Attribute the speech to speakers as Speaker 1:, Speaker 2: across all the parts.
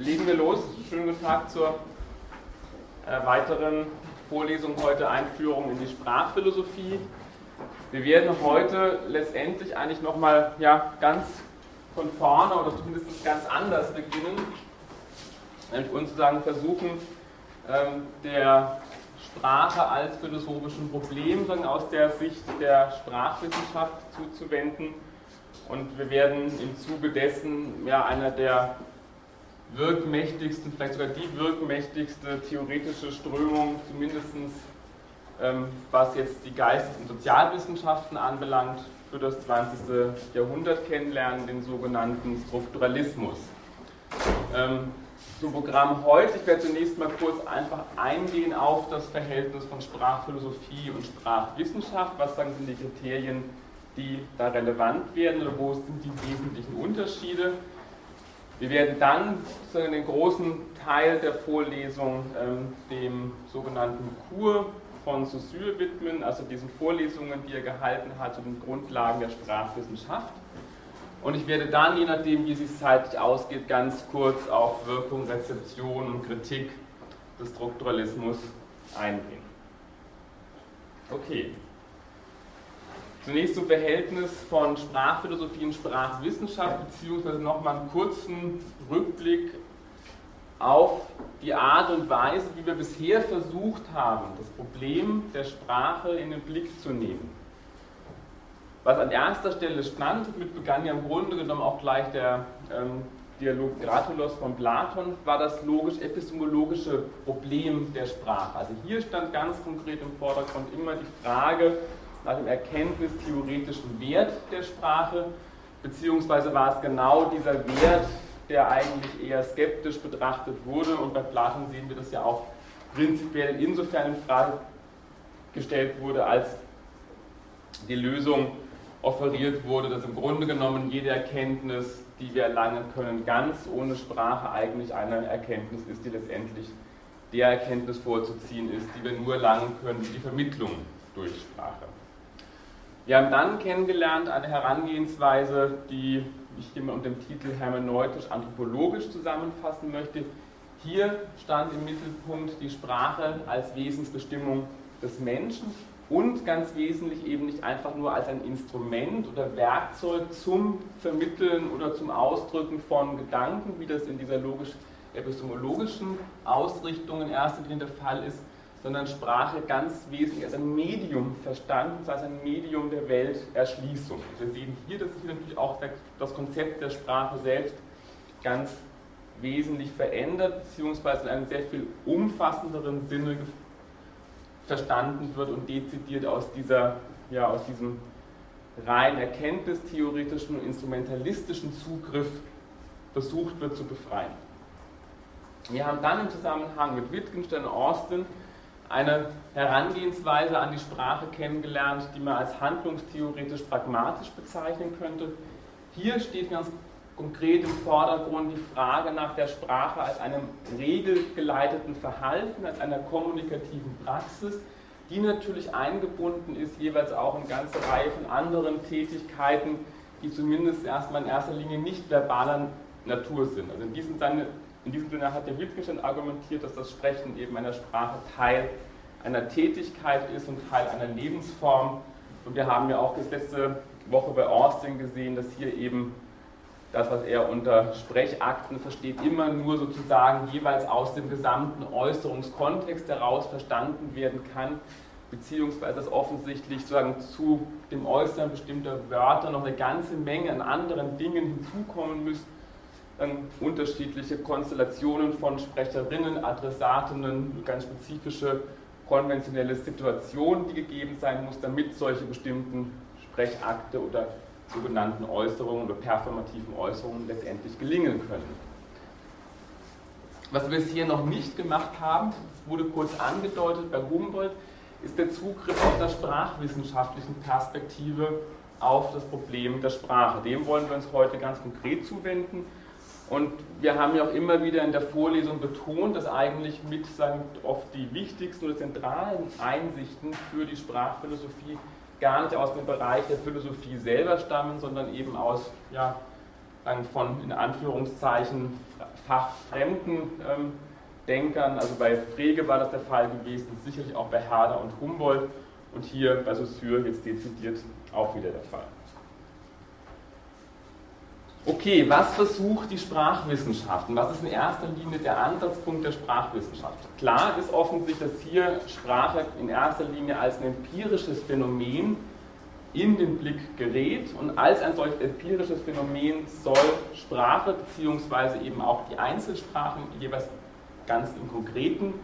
Speaker 1: Legen wir los. Schönen guten Tag zur äh, weiteren Vorlesung heute Einführung in die Sprachphilosophie. Wir werden heute letztendlich eigentlich nochmal ja, ganz von vorne oder zumindest ganz anders beginnen. Uns sozusagen versuchen, ähm, der Sprache als philosophischen Problem sagen, aus der Sicht der Sprachwissenschaft zuzuwenden. Und wir werden im Zuge dessen ja, einer der wirkmächtigsten, vielleicht sogar die wirkmächtigste theoretische Strömung, zumindest ähm, was jetzt die Geistes- und Sozialwissenschaften anbelangt, für das 20. Jahrhundert kennenlernen, den sogenannten Strukturalismus. Ähm, zum Programm heute, ich werde zunächst mal kurz einfach eingehen auf das Verhältnis von Sprachphilosophie und Sprachwissenschaft. Was sagen sind die Kriterien, die da relevant werden oder wo sind die wesentlichen Unterschiede? Wir werden dann den großen Teil der Vorlesung ähm, dem sogenannten Kur von Saussure widmen, also diesen Vorlesungen, die er gehalten hat zu den Grundlagen der Sprachwissenschaft. Und ich werde dann, je nachdem, wie es sich zeitlich ausgeht, ganz kurz auf Wirkung, Rezeption und Kritik des Strukturalismus eingehen. Okay. Zunächst zum Verhältnis von Sprachphilosophie und Sprachwissenschaft, beziehungsweise nochmal einen kurzen Rückblick auf die Art und Weise, wie wir bisher versucht haben, das Problem der Sprache in den Blick zu nehmen. Was an erster Stelle stand, damit begann ja im Grunde genommen auch gleich der ähm, Dialog Gratulos von Platon, war das logisch-epistemologische Problem der Sprache. Also hier stand ganz konkret im Vordergrund immer die Frage, nach dem erkenntnistheoretischen Wert der Sprache, beziehungsweise war es genau dieser Wert, der eigentlich eher skeptisch betrachtet wurde. Und bei Platon sehen wir das ja auch prinzipiell insofern in Frage gestellt wurde, als die Lösung offeriert wurde, dass im Grunde genommen jede Erkenntnis, die wir erlangen können, ganz ohne Sprache eigentlich eine Erkenntnis ist, die letztendlich der Erkenntnis vorzuziehen ist, die wir nur erlangen können, die Vermittlung durch Sprache. Wir haben dann kennengelernt eine Herangehensweise, die ich hier unter dem Titel hermeneutisch-anthropologisch zusammenfassen möchte. Hier stand im Mittelpunkt die Sprache als Wesensbestimmung des Menschen und ganz wesentlich eben nicht einfach nur als ein Instrument oder Werkzeug zum Vermitteln oder zum Ausdrücken von Gedanken, wie das in dieser logisch-epistemologischen Ausrichtung in erster Linie der Fall ist, sondern Sprache ganz wesentlich als ein Medium verstanden, als ein Medium der Welterschließung. Wir sehen hier, dass sich natürlich auch das Konzept der Sprache selbst ganz wesentlich verändert, beziehungsweise in einem sehr viel umfassenderen Sinne verstanden wird und dezidiert aus, dieser, ja, aus diesem rein erkenntnistheoretischen und instrumentalistischen Zugriff versucht wird zu befreien. Wir haben dann im Zusammenhang mit Wittgenstein und Austin eine Herangehensweise an die Sprache kennengelernt, die man als handlungstheoretisch pragmatisch bezeichnen könnte. Hier steht ganz konkret im Vordergrund die Frage nach der Sprache als einem regelgeleiteten Verhalten, als einer kommunikativen Praxis, die natürlich eingebunden ist, jeweils auch in ganze Reihe von anderen Tätigkeiten, die zumindest erstmal in erster Linie nicht verbaler Natur sind. Also in diesem Sinne in diesem Sinne hat der Wittgenstein argumentiert, dass das Sprechen eben einer Sprache Teil einer Tätigkeit ist und Teil einer Lebensform. Und wir haben ja auch das letzte Woche bei Austin gesehen, dass hier eben das, was er unter Sprechakten versteht, immer nur sozusagen jeweils aus dem gesamten Äußerungskontext heraus verstanden werden kann, beziehungsweise dass offensichtlich sozusagen zu dem Äußern bestimmter Wörter noch eine ganze Menge an anderen Dingen hinzukommen müssen dann unterschiedliche Konstellationen von Sprecherinnen, Adressatinnen, ganz spezifische konventionelle Situationen, die gegeben sein muss, damit solche bestimmten Sprechakte oder sogenannten Äußerungen oder performativen Äußerungen letztendlich gelingen können. Was wir bisher noch nicht gemacht haben, das wurde kurz angedeutet bei Humboldt, ist der Zugriff aus der sprachwissenschaftlichen Perspektive auf das Problem der Sprache. Dem wollen wir uns heute ganz konkret zuwenden. Und wir haben ja auch immer wieder in der Vorlesung betont, dass eigentlich mit sagen, oft die wichtigsten oder zentralen Einsichten für die Sprachphilosophie gar nicht aus dem Bereich der Philosophie selber stammen, sondern eben aus ja, von in Anführungszeichen fachfremden ähm, Denkern, also bei Frege war das der Fall gewesen, sicherlich auch bei Herder und Humboldt und hier bei Saussure jetzt dezidiert auch wieder der Fall. Okay, was versucht die Sprachwissenschaft und was ist in erster Linie der Ansatzpunkt der Sprachwissenschaft? Klar ist offensichtlich, dass hier Sprache in erster Linie als ein empirisches Phänomen in den Blick gerät und als ein solch empirisches Phänomen soll Sprache bzw. eben auch die Einzelsprachen jeweils ganz im Konkreten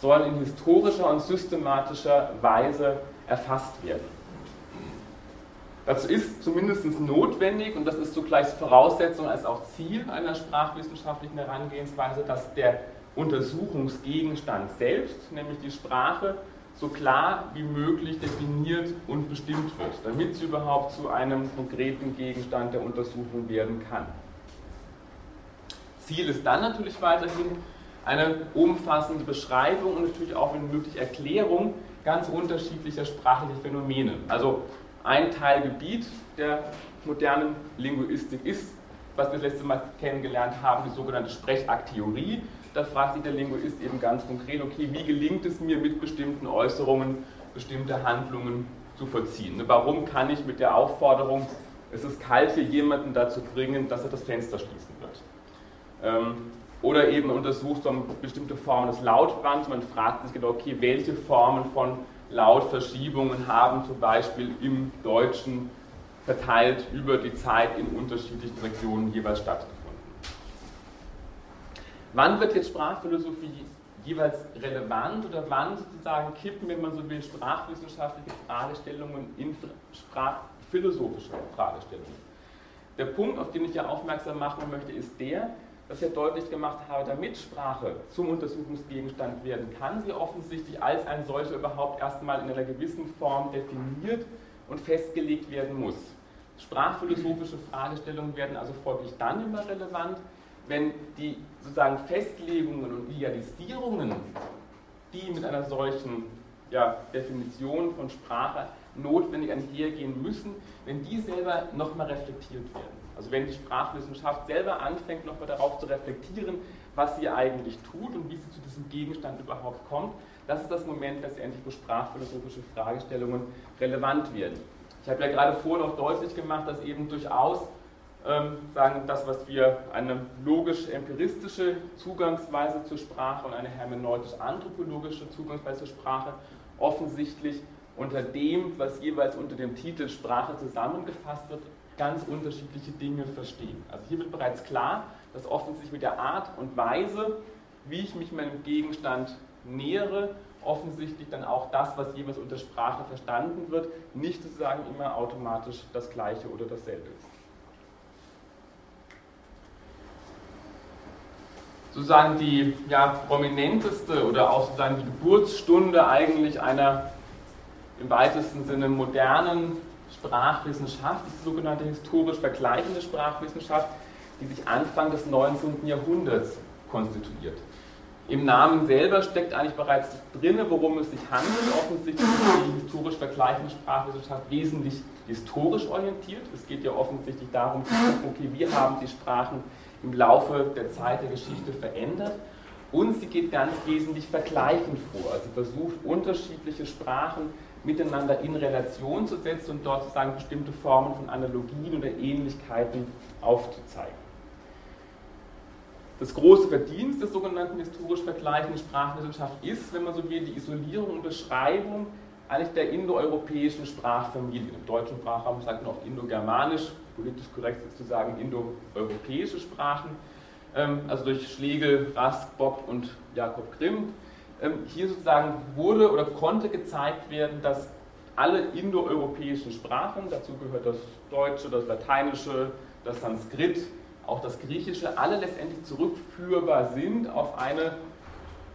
Speaker 1: sollen in historischer und systematischer Weise erfasst werden. Dazu ist zumindest notwendig, und das ist zugleich Voraussetzung als auch Ziel einer sprachwissenschaftlichen Herangehensweise, dass der Untersuchungsgegenstand selbst, nämlich die Sprache, so klar wie möglich definiert und bestimmt wird, damit sie überhaupt zu einem konkreten Gegenstand der Untersuchung werden kann. Ziel ist dann natürlich weiterhin eine umfassende Beschreibung und natürlich auch, wenn möglich, Erklärung ganz unterschiedlicher sprachlicher Phänomene. Also ein Teilgebiet der modernen Linguistik ist, was wir das letzte Mal kennengelernt haben, die sogenannte Sprechakttheorie. Da fragt sich der Linguist eben ganz konkret, okay, wie gelingt es mir mit bestimmten Äußerungen, bestimmte Handlungen zu vollziehen? Warum kann ich mit der Aufforderung, es ist kalt für jemanden dazu bringen, dass er das Fenster schließen wird? Ähm, oder eben untersucht so bestimmte Formen des Lautbrands. Man fragt sich genau, okay, welche Formen von Lautverschiebungen haben zum Beispiel im Deutschen verteilt über die Zeit in unterschiedlichen Regionen jeweils stattgefunden. Wann wird jetzt Sprachphilosophie jeweils relevant oder wann sozusagen kippen, wenn man so will, sprachwissenschaftliche Fragestellungen in sprachphilosophische Fragestellungen? Der Punkt, auf den ich ja aufmerksam machen möchte, ist der, dass ich deutlich gemacht habe, damit Sprache zum Untersuchungsgegenstand werden kann, sie offensichtlich als ein solcher überhaupt erstmal in einer gewissen Form definiert und festgelegt werden muss. Sprachphilosophische Fragestellungen werden also folglich dann immer relevant, wenn die sozusagen Festlegungen und Idealisierungen, die mit einer solchen ja, Definition von Sprache notwendig einhergehen müssen, wenn die selber nochmal reflektiert werden. Also wenn die Sprachwissenschaft selber anfängt, nochmal darauf zu reflektieren, was sie eigentlich tut und wie sie zu diesem Gegenstand überhaupt kommt, das ist das Moment letztendlich, wo sprachphilosophische Fragestellungen relevant werden. Ich habe ja gerade vorhin auch deutlich gemacht, dass eben durchaus ähm, sagen, das, was wir eine logisch-empiristische Zugangsweise zur Sprache und eine hermeneutisch-anthropologische Zugangsweise zur Sprache offensichtlich unter dem, was jeweils unter dem Titel Sprache zusammengefasst wird, ganz unterschiedliche Dinge verstehen. Also hier wird bereits klar, dass offensichtlich mit der Art und Weise, wie ich mich meinem Gegenstand nähere, offensichtlich dann auch das, was jeweils unter Sprache verstanden wird, nicht sozusagen immer automatisch das Gleiche oder dasselbe ist. Sozusagen die ja, prominenteste oder auch sozusagen die Geburtsstunde eigentlich einer im weitesten Sinne modernen Sprachwissenschaft, die sogenannte historisch vergleichende Sprachwissenschaft, die sich Anfang des 19. Jahrhunderts konstituiert. Im Namen selber steckt eigentlich bereits drin, worum es sich handelt. Offensichtlich ist die historisch vergleichende Sprachwissenschaft wesentlich historisch orientiert. Es geht ja offensichtlich darum, okay, wie haben die Sprachen im Laufe der Zeit der Geschichte verändert. Und sie geht ganz wesentlich vergleichend vor. Also versucht unterschiedliche Sprachen miteinander in Relation zu setzen und dort sozusagen bestimmte Formen von Analogien oder Ähnlichkeiten aufzuzeigen. Das große Verdienst der sogenannten historisch vergleichenden Sprachwissenschaft ist, wenn man so will, die Isolierung und Beschreibung eigentlich der indoeuropäischen Sprachfamilie. Im deutschen Sprachraum sagt man oft indogermanisch, politisch korrekt ist zu sagen indoeuropäische Sprachen. Ähm, also durch Schlegel, Rask, Bock und Jakob Grimm hier sozusagen wurde oder konnte gezeigt werden, dass alle indoeuropäischen Sprachen, dazu gehört das Deutsche, das Lateinische, das Sanskrit, auch das Griechische, alle letztendlich zurückführbar sind auf eine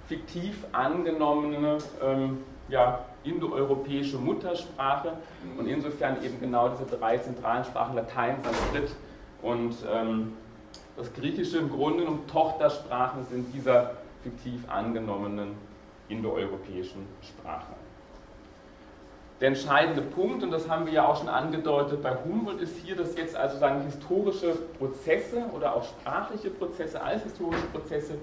Speaker 1: fiktiv angenommene ähm, ja, indoeuropäische Muttersprache. Und insofern eben genau diese drei zentralen Sprachen Latein, Sanskrit und ähm, das Griechische im Grunde genommen Tochtersprachen sind dieser fiktiv angenommenen indoeuropäischen Sprache. Der entscheidende Punkt, und das haben wir ja auch schon angedeutet bei Humboldt, ist hier, dass jetzt also sagen historische Prozesse oder auch sprachliche Prozesse als historische Prozesse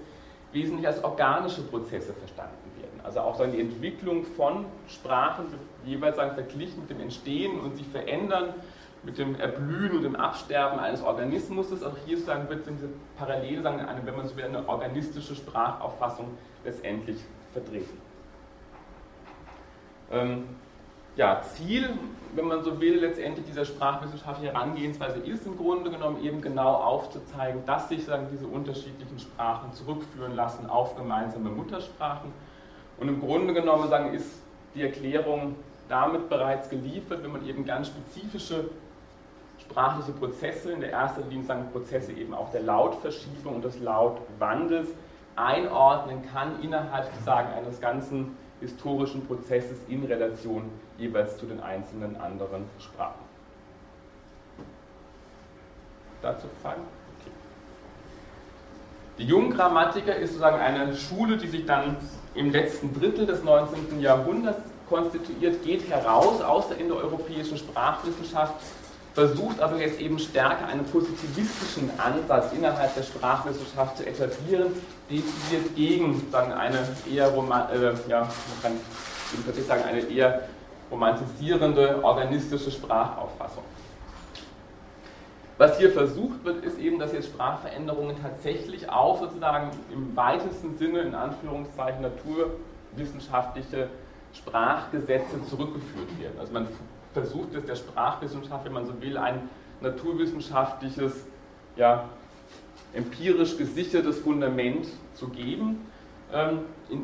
Speaker 1: wesentlich als organische Prozesse verstanden werden. Also auch sagen, die Entwicklung von Sprachen jeweils sagen, verglichen mit dem Entstehen und sich verändern, mit dem Erblühen und dem Absterben eines Organismus. Auch hier sagen, wird diese Parallele, sagen, eine, wenn man so will, eine organistische Sprachauffassung letztendlich vertreten. Ähm, ja, Ziel, wenn man so will, letztendlich dieser sprachwissenschaftlichen Herangehensweise ist im Grunde genommen eben genau aufzuzeigen, dass sich sagen, diese unterschiedlichen Sprachen zurückführen lassen auf gemeinsame Muttersprachen. Und im Grunde genommen sagen, ist die Erklärung damit bereits geliefert, wenn man eben ganz spezifische sprachliche Prozesse, in der ersten Linie sagen Prozesse eben auch der Lautverschiebung und des Lautwandels einordnen kann innerhalb sagen, eines ganzen historischen Prozesses in Relation jeweils zu den einzelnen anderen Sprachen. Dazu Fragen? Okay. Die Junggrammatiker ist sozusagen eine Schule, die sich dann im letzten Drittel des 19. Jahrhunderts konstituiert, geht heraus aus der indoeuropäischen Sprachwissenschaft versucht aber jetzt eben stärker einen positivistischen Ansatz innerhalb der Sprachwissenschaft zu etablieren, dezidiert gegen sagen, eine eher Roman äh, ja, man kann ich sagen, eine eher romantisierende, organistische Sprachauffassung. Was hier versucht wird, ist eben, dass jetzt Sprachveränderungen tatsächlich auf sozusagen im weitesten Sinne, in Anführungszeichen, naturwissenschaftliche Sprachgesetze zurückgeführt werden. Also man versucht es der Sprachwissenschaft, wenn man so will, ein naturwissenschaftliches, ja, empirisch gesichertes Fundament zu geben. Ähm,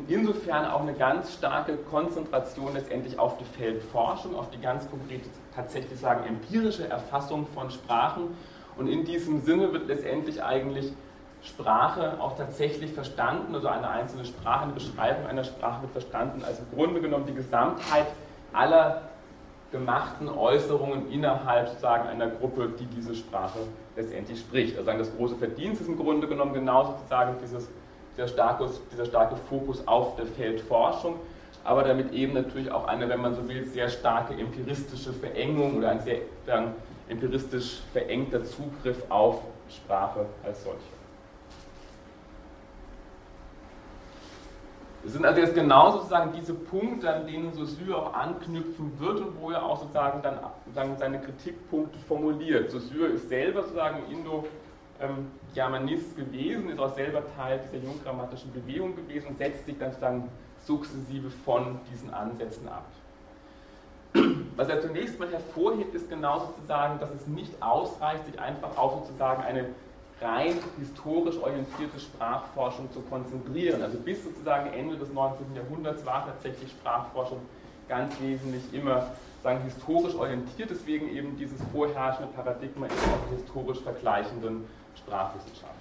Speaker 1: insofern auch eine ganz starke Konzentration letztendlich auf die Feldforschung, auf die ganz konkrete, tatsächlich sagen, empirische Erfassung von Sprachen. Und in diesem Sinne wird letztendlich eigentlich Sprache auch tatsächlich verstanden, also eine einzelne Sprache, eine Beschreibung einer Sprache wird verstanden als im Grunde genommen die Gesamtheit aller gemachten Äußerungen innerhalb sozusagen einer Gruppe, die diese Sprache letztendlich spricht. Also das große Verdienst ist im Grunde genommen genauso sozusagen dieses, dieser, starke, dieser starke Fokus auf der Feldforschung, aber damit eben natürlich auch eine, wenn man so will, sehr starke empiristische Verengung oder ein sehr empiristisch verengter Zugriff auf Sprache als solche. Es sind also jetzt genau sozusagen diese Punkte, an denen Saussure auch anknüpfen wird und wo er auch sozusagen dann sozusagen seine Kritikpunkte formuliert. Saussure ist selber sozusagen Indo-Germanist gewesen, ist auch selber Teil dieser junggrammatischen Bewegung gewesen und setzt sich dann sozusagen sukzessive von diesen Ansätzen ab. Was er zunächst mal hervorhebt, ist genau sozusagen, dass es nicht ausreicht, sich einfach auf sozusagen eine rein historisch orientierte Sprachforschung zu konzentrieren. Also bis sozusagen Ende des 19. Jahrhunderts war tatsächlich Sprachforschung ganz wesentlich immer sagen, historisch orientiert, deswegen eben dieses vorherrschende Paradigma ist auch historisch vergleichenden Sprachwissenschaft.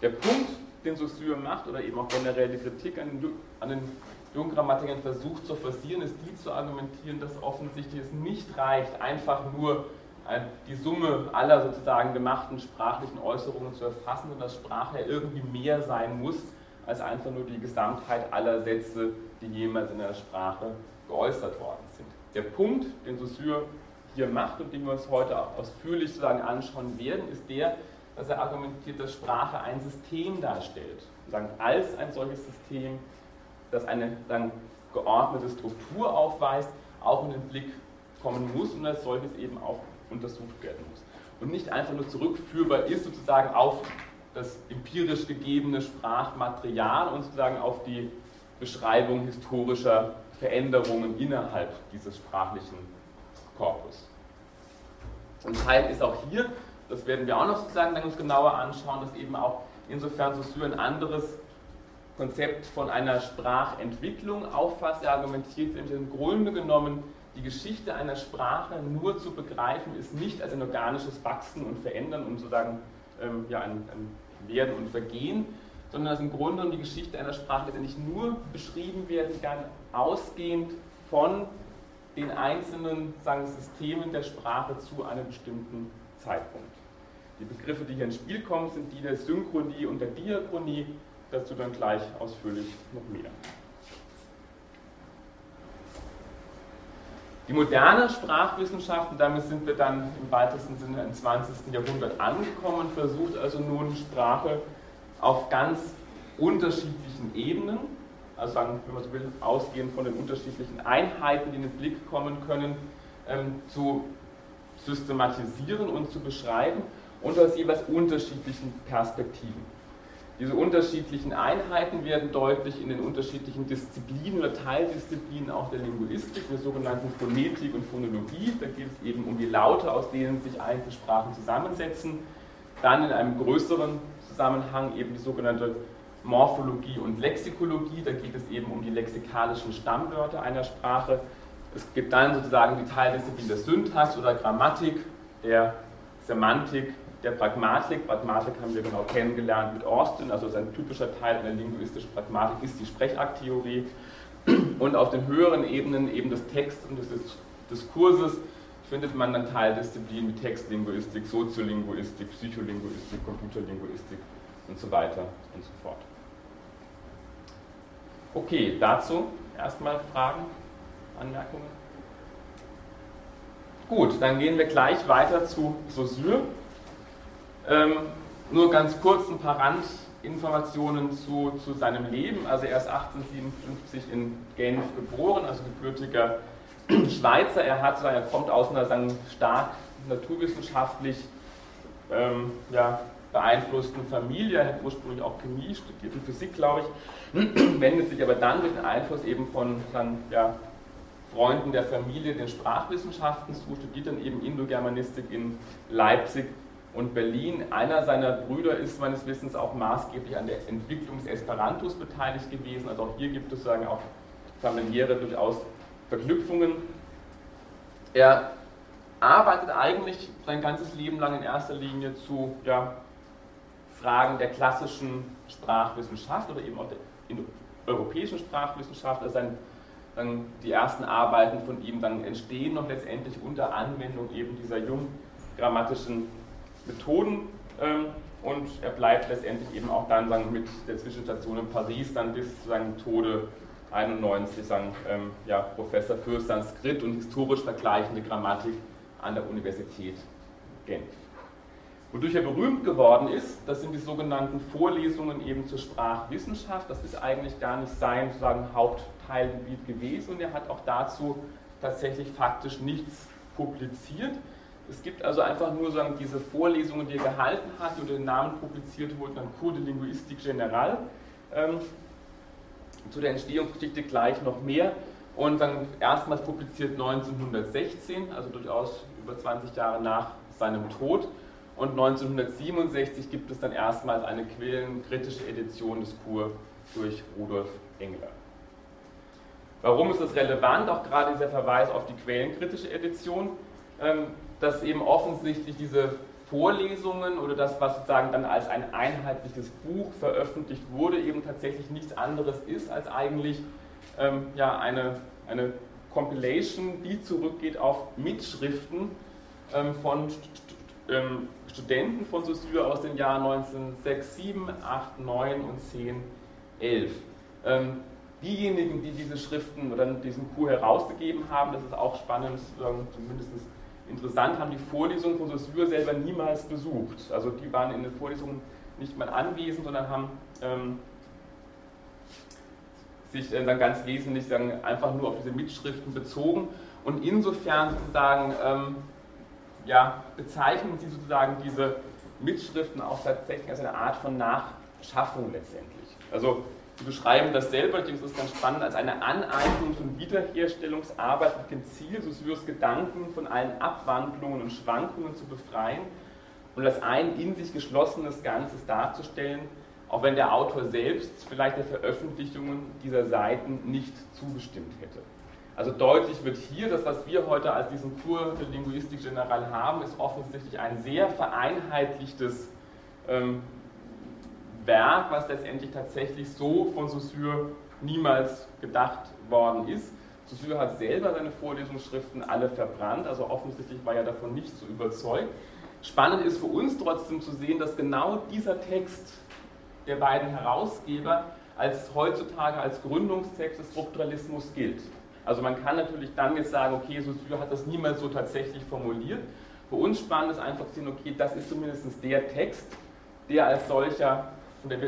Speaker 1: Der Punkt, den Saussure macht, oder eben auch generell die Kritik an den, an den Jungrammatikern versucht zu forcieren, ist die zu argumentieren, dass offensichtlich es nicht reicht, einfach nur die Summe aller sozusagen gemachten sprachlichen Äußerungen zu erfassen und dass Sprache ja irgendwie mehr sein muss als einfach nur die Gesamtheit aller Sätze, die jemals in der Sprache geäußert worden sind. Der Punkt, den Saussure hier macht und den wir uns heute auch ausführlich sozusagen anschauen werden, ist der, dass er argumentiert, dass Sprache ein System darstellt. Sagen, als ein solches System, das eine dann geordnete Struktur aufweist, auch in den Blick kommen muss und als solches eben auch untersucht werden muss. Und nicht einfach nur zurückführbar ist sozusagen auf das empirisch gegebene Sprachmaterial und sozusagen auf die Beschreibung historischer Veränderungen innerhalb dieses sprachlichen Korpus. Entscheidend ist auch hier, das werden wir auch noch sozusagen dann uns genauer anschauen, dass eben auch insofern Saussure ein anderes Konzept von einer Sprachentwicklung auffasst. Er argumentiert im Grunde genommen die Geschichte einer Sprache nur zu begreifen ist nicht als ein organisches Wachsen und Verändern und sozusagen ähm, ja, ein, ein, Werden und Vergehen, sondern dass im Grunde die Geschichte einer Sprache letztendlich nur beschrieben werden kann, ausgehend von den einzelnen sagen, Systemen der Sprache zu einem bestimmten Zeitpunkt. Die Begriffe, die hier ins Spiel kommen, sind die der Synchronie und der Diachronie, dazu dann gleich ausführlich noch mehr. Die moderne Sprachwissenschaft, damit sind wir dann im weitesten Sinne im 20. Jahrhundert angekommen, versucht also nun Sprache auf ganz unterschiedlichen Ebenen, also sagen, wenn man so will, ausgehend von den unterschiedlichen Einheiten, die in den Blick kommen können, ähm, zu systematisieren und zu beschreiben und aus jeweils unterschiedlichen Perspektiven. Diese unterschiedlichen Einheiten werden deutlich in den unterschiedlichen Disziplinen oder Teildisziplinen auch der Linguistik, der sogenannten Phonetik und Phonologie. Da geht es eben um die Laute, aus denen sich Einzelsprachen zusammensetzen. Dann in einem größeren Zusammenhang eben die sogenannte Morphologie und Lexikologie. Da geht es eben um die lexikalischen Stammwörter einer Sprache. Es gibt dann sozusagen die Teildisziplin der Syntax oder Grammatik, der Semantik der Pragmatik. Pragmatik haben wir genau kennengelernt mit Austin, also sein typischer Teil in der linguistischen Pragmatik ist die Sprechakttheorie. Und auf den höheren Ebenen eben des Texts und des Diskurses findet man dann Teildisziplinen wie Textlinguistik, Soziolinguistik, Psycholinguistik, Computerlinguistik und so weiter und so fort. Okay, dazu erstmal Fragen, Anmerkungen? Gut, dann gehen wir gleich weiter zu Saussure. Ähm, nur ganz kurz ein paar Randinformationen zu, zu seinem Leben. Also er ist 1857 in Genf geboren, also gebürtiger Schweizer. Er, hat, er kommt aus einer sagen, stark naturwissenschaftlich ähm, ja, beeinflussten Familie. Er hat ursprünglich auch Chemie studiert und Physik, glaube ich, wendet sich aber dann durch den Einfluss eben von dann, ja, Freunden der Familie den Sprachwissenschaften zu, studiert dann eben Indogermanistik in Leipzig und Berlin. Einer seiner Brüder ist meines Wissens auch maßgeblich an der Entwicklung des Esperantos beteiligt gewesen. Also auch hier gibt es sagen auch familiäre durchaus Verknüpfungen. Er arbeitet eigentlich sein ganzes Leben lang in erster Linie zu ja, Fragen der klassischen Sprachwissenschaft oder eben auch der europäischen Sprachwissenschaft. Also sein, dann die ersten Arbeiten von ihm dann entstehen noch letztendlich unter Anwendung eben dieser junggrammatischen Methoden ähm, und er bleibt letztendlich eben auch dann sagen, mit der Zwischenstation in Paris dann bis zu seinem Tode 91 sagen, ähm, ja, Professor für Sanskrit und historisch vergleichende Grammatik an der Universität Genf. Wodurch er berühmt geworden ist, das sind die sogenannten Vorlesungen eben zur Sprachwissenschaft. Das ist eigentlich gar nicht sein sozusagen Hauptteilgebiet gewesen und er hat auch dazu tatsächlich faktisch nichts publiziert. Es gibt also einfach nur sagen, diese Vorlesungen, die er gehalten hat, unter den Namen publiziert wurden, dann Cours de Linguistique Générale. Ähm, zu der Entstehungsgeschichte gleich noch mehr. Und dann erstmals publiziert 1916, also durchaus über 20 Jahre nach seinem Tod. Und 1967 gibt es dann erstmals eine quellenkritische Edition des Cours durch Rudolf Engler. Warum ist das relevant? Auch gerade dieser Verweis auf die quellenkritische Edition. Ähm, dass eben offensichtlich diese Vorlesungen oder das, was sozusagen dann als ein einheitliches Buch veröffentlicht wurde, eben tatsächlich nichts anderes ist als eigentlich ähm, ja, eine, eine Compilation, die zurückgeht auf Mitschriften ähm, von St ähm, Studenten von Saussure aus den Jahren 1906, 7, 8, 9 und 10, 11. Ähm, diejenigen, die diese Schriften oder diesen Kurs herausgegeben haben, das ist auch spannend, zumindest Interessant haben die Vorlesungen von Saussure selber niemals besucht. Also die waren in den Vorlesungen nicht mal anwesend, sondern haben ähm, sich äh, dann ganz wesentlich sagen, einfach nur auf diese Mitschriften bezogen. Und insofern sozusagen ähm, ja, bezeichnen sie sozusagen diese Mitschriften auch tatsächlich als eine Art von Nachschaffung letztendlich. Also Sie beschreiben das selber, das ist ganz spannend, als eine Aneignungs- und Wiederherstellungsarbeit mit dem Ziel, Saussures Gedanken von allen Abwandlungen und Schwankungen zu befreien und als ein in sich geschlossenes Ganzes darzustellen, auch wenn der Autor selbst vielleicht der Veröffentlichungen dieser Seiten nicht zugestimmt hätte. Also deutlich wird hier, dass was wir heute als diesen Kur der Linguistik General haben, ist offensichtlich ein sehr vereinheitlichtes ähm, Werk, was letztendlich tatsächlich so von Saussure niemals gedacht worden ist. Saussure hat selber seine Vorlesungsschriften alle verbrannt, also offensichtlich war er davon nicht so überzeugt. Spannend ist für uns trotzdem zu sehen, dass genau dieser Text der beiden Herausgeber als heutzutage als Gründungstext des Strukturalismus gilt. Also man kann natürlich dann jetzt sagen, okay, Saussure hat das niemals so tatsächlich formuliert. Für uns spannend ist einfach zu sehen, okay, das ist zumindest der Text, der als solcher von der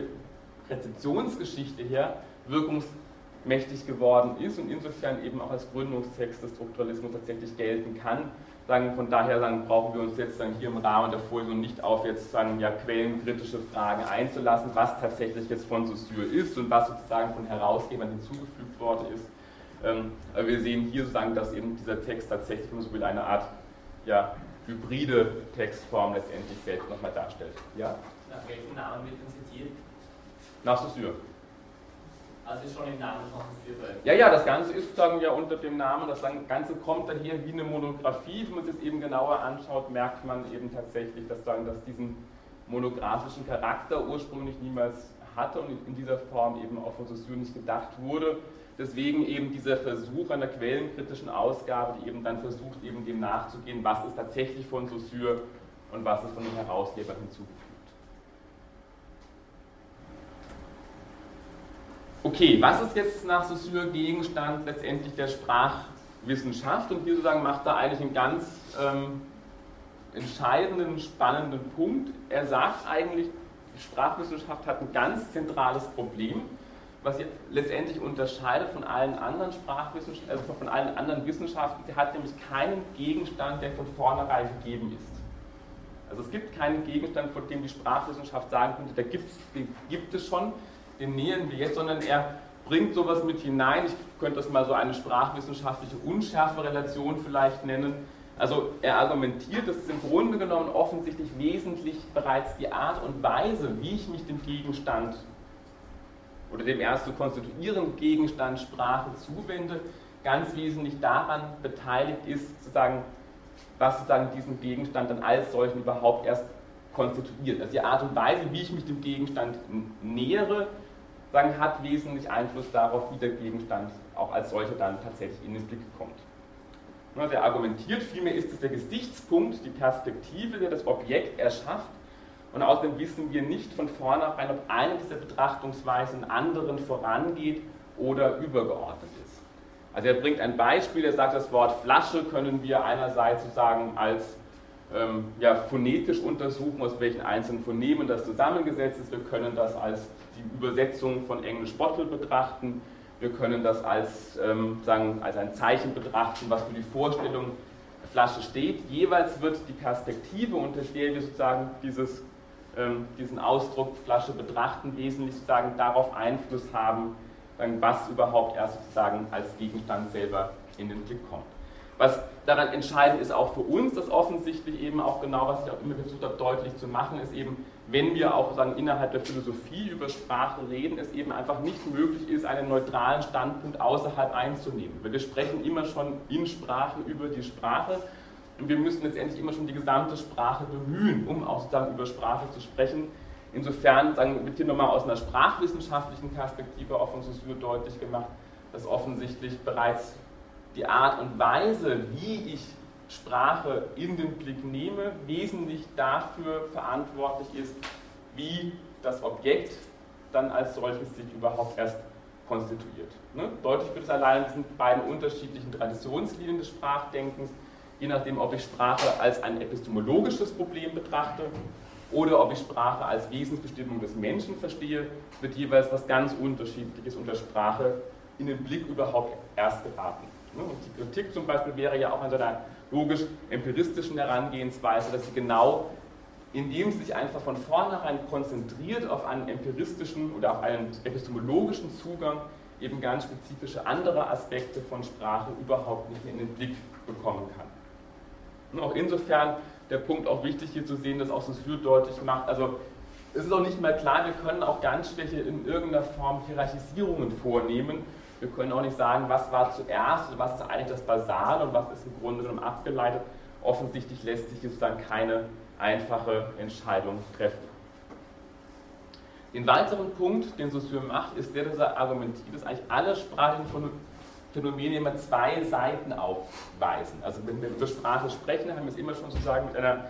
Speaker 1: Rezeptionsgeschichte her wirkungsmächtig geworden ist und insofern eben auch als Gründungstext des Strukturalismus tatsächlich gelten kann. Sagen, von daher sagen, brauchen wir uns jetzt dann hier im Rahmen der Folie nicht auf jetzt sagen, ja, quellenkritische Fragen einzulassen, was tatsächlich jetzt von Saussure ist und was sozusagen von Herausgebern hinzugefügt worden ist. Ähm, wir sehen hier sozusagen, dass eben dieser Text tatsächlich, man so will, eine Art ja, hybride Textform letztendlich selbst nochmal darstellt. Ja?
Speaker 2: Nach welchem Namen wird denn zitiert?
Speaker 1: Nach Saussure.
Speaker 2: Also ist schon im Namen von Saussure
Speaker 1: Ja, ja, das Ganze ist sozusagen ja unter dem Namen, das Ganze kommt dann hier wie eine Monographie. Wenn man sich das eben genauer anschaut, merkt man eben tatsächlich, dass, sagen, dass diesen monografischen Charakter ursprünglich niemals hatte und in dieser Form eben auch von Saussure nicht gedacht wurde. Deswegen eben dieser Versuch einer quellenkritischen Ausgabe, die eben dann versucht, eben dem nachzugehen, was ist tatsächlich von Saussure und was ist von den Herausgebern hinzugefügt. Okay, was ist jetzt nach Saussure Gegenstand letztendlich der Sprachwissenschaft? Und hier sozusagen macht er eigentlich einen ganz ähm, entscheidenden, spannenden Punkt. Er sagt eigentlich, die Sprachwissenschaft hat ein ganz zentrales Problem was sie letztendlich unterscheidet von allen anderen Sprachwissenschaften, also von allen anderen Wissenschaften. Sie hat nämlich keinen Gegenstand, der von vornherein gegeben ist. Also es gibt keinen Gegenstand, von dem die Sprachwissenschaft sagen könnte, da gibt's, den gibt es schon, den nähern wir jetzt, sondern er bringt sowas mit hinein. Ich könnte das mal so eine sprachwissenschaftliche Unschärfe-Relation vielleicht nennen. Also er argumentiert, dass es im Grunde genommen offensichtlich wesentlich bereits die Art und Weise, wie ich mich dem Gegenstand oder dem erst zu konstituierenden Gegenstand Sprache zuwende, ganz wesentlich daran beteiligt ist, sozusagen, was sozusagen diesen Gegenstand dann als solchen überhaupt erst konstituiert. Also die Art und Weise, wie ich mich dem Gegenstand nähere, sagen, hat wesentlich Einfluss darauf, wie der Gegenstand auch als solcher dann tatsächlich in den Blick kommt. Also er argumentiert, vielmehr ist es der Gesichtspunkt, die Perspektive, der das Objekt erschafft, und außerdem wissen wir nicht von vornherein, ob eine dieser Betrachtungsweisen anderen vorangeht oder übergeordnet ist. Also er bringt ein Beispiel, er sagt, das Wort Flasche können wir einerseits sozusagen als ähm, ja, phonetisch untersuchen, aus welchen einzelnen Phonemen das zusammengesetzt ist. Wir können das als die Übersetzung von Englisch Bottle betrachten. Wir können das als, ähm, sagen, als ein Zeichen betrachten, was für die Vorstellung Flasche steht. Jeweils wird die Perspektive, unter der wir sozusagen dieses diesen Ausdruck Flasche betrachten, wesentlich sozusagen darauf Einfluss haben, was überhaupt erst sozusagen als Gegenstand selber in den Blick kommt. Was daran entscheidend ist auch für uns, das offensichtlich eben auch genau, was ich auch immer versucht habe deutlich zu machen, ist eben, wenn wir auch sagen, innerhalb der Philosophie über Sprache reden, es eben einfach nicht möglich ist, einen neutralen Standpunkt außerhalb einzunehmen. Weil wir sprechen immer schon in Sprache über die Sprache und wir müssen letztendlich immer schon die gesamte Sprache bemühen, um auch sozusagen über Sprache zu sprechen. Insofern sagen, wird hier nochmal aus einer sprachwissenschaftlichen Perspektive auf uns deutlich gemacht, dass offensichtlich bereits die Art und Weise, wie ich Sprache in den Blick nehme, wesentlich dafür verantwortlich ist, wie das Objekt dann als solches sich überhaupt erst konstituiert. Ne? Deutlich wird es allein in diesen beiden unterschiedlichen Traditionslinien des Sprachdenkens, je nachdem, ob ich Sprache als ein epistemologisches Problem betrachte oder ob ich Sprache als Wesensbestimmung des Menschen verstehe, wird jeweils was ganz Unterschiedliches unter Sprache in den Blick überhaupt erst geraten. Ne? Und die Kritik zum Beispiel wäre ja auch an so einer logisch-empiristischen Herangehensweise, dass sie genau, indem sie sich einfach von vornherein konzentriert auf einen empiristischen oder auf einen epistemologischen Zugang, eben ganz spezifische andere Aspekte von Sprache überhaupt nicht mehr in den Blick bekommen kann. Und auch insofern der Punkt auch wichtig hier zu sehen, dass auch Saussure deutlich macht, also es ist auch nicht mehr klar, wir können auch ganz schwäche in irgendeiner Form Hierarchisierungen vornehmen. Wir können auch nicht sagen, was war zuerst oder was ist eigentlich das Basal und was ist im Grunde genommen abgeleitet. Offensichtlich lässt sich sozusagen keine einfache Entscheidung treffen. Den weiteren Punkt, den Saussure macht, ist der, dass er argumentiert, dass eigentlich alle sprachlichen Phänomene immer zwei Seiten aufweisen. Also wenn wir über Sprache sprechen, haben wir es immer schon sozusagen mit einer,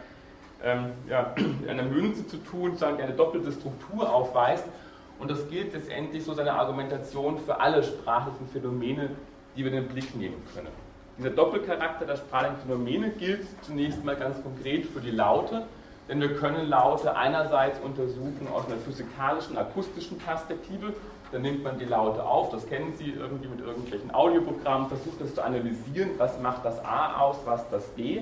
Speaker 1: ähm, ja, einer Münze zu tun, sozusagen die eine doppelte Struktur aufweist. Und das gilt letztendlich so seine Argumentation für alle sprachlichen Phänomene, die wir in den Blick nehmen können. Dieser Doppelcharakter der sprachlichen Phänomene gilt zunächst mal ganz konkret für die Laute, denn wir können Laute einerseits untersuchen aus einer physikalischen, akustischen Perspektive. Da nimmt man die Laute auf, das kennen Sie irgendwie mit irgendwelchen Audioprogrammen, versucht das zu analysieren, was macht das A aus, was das B.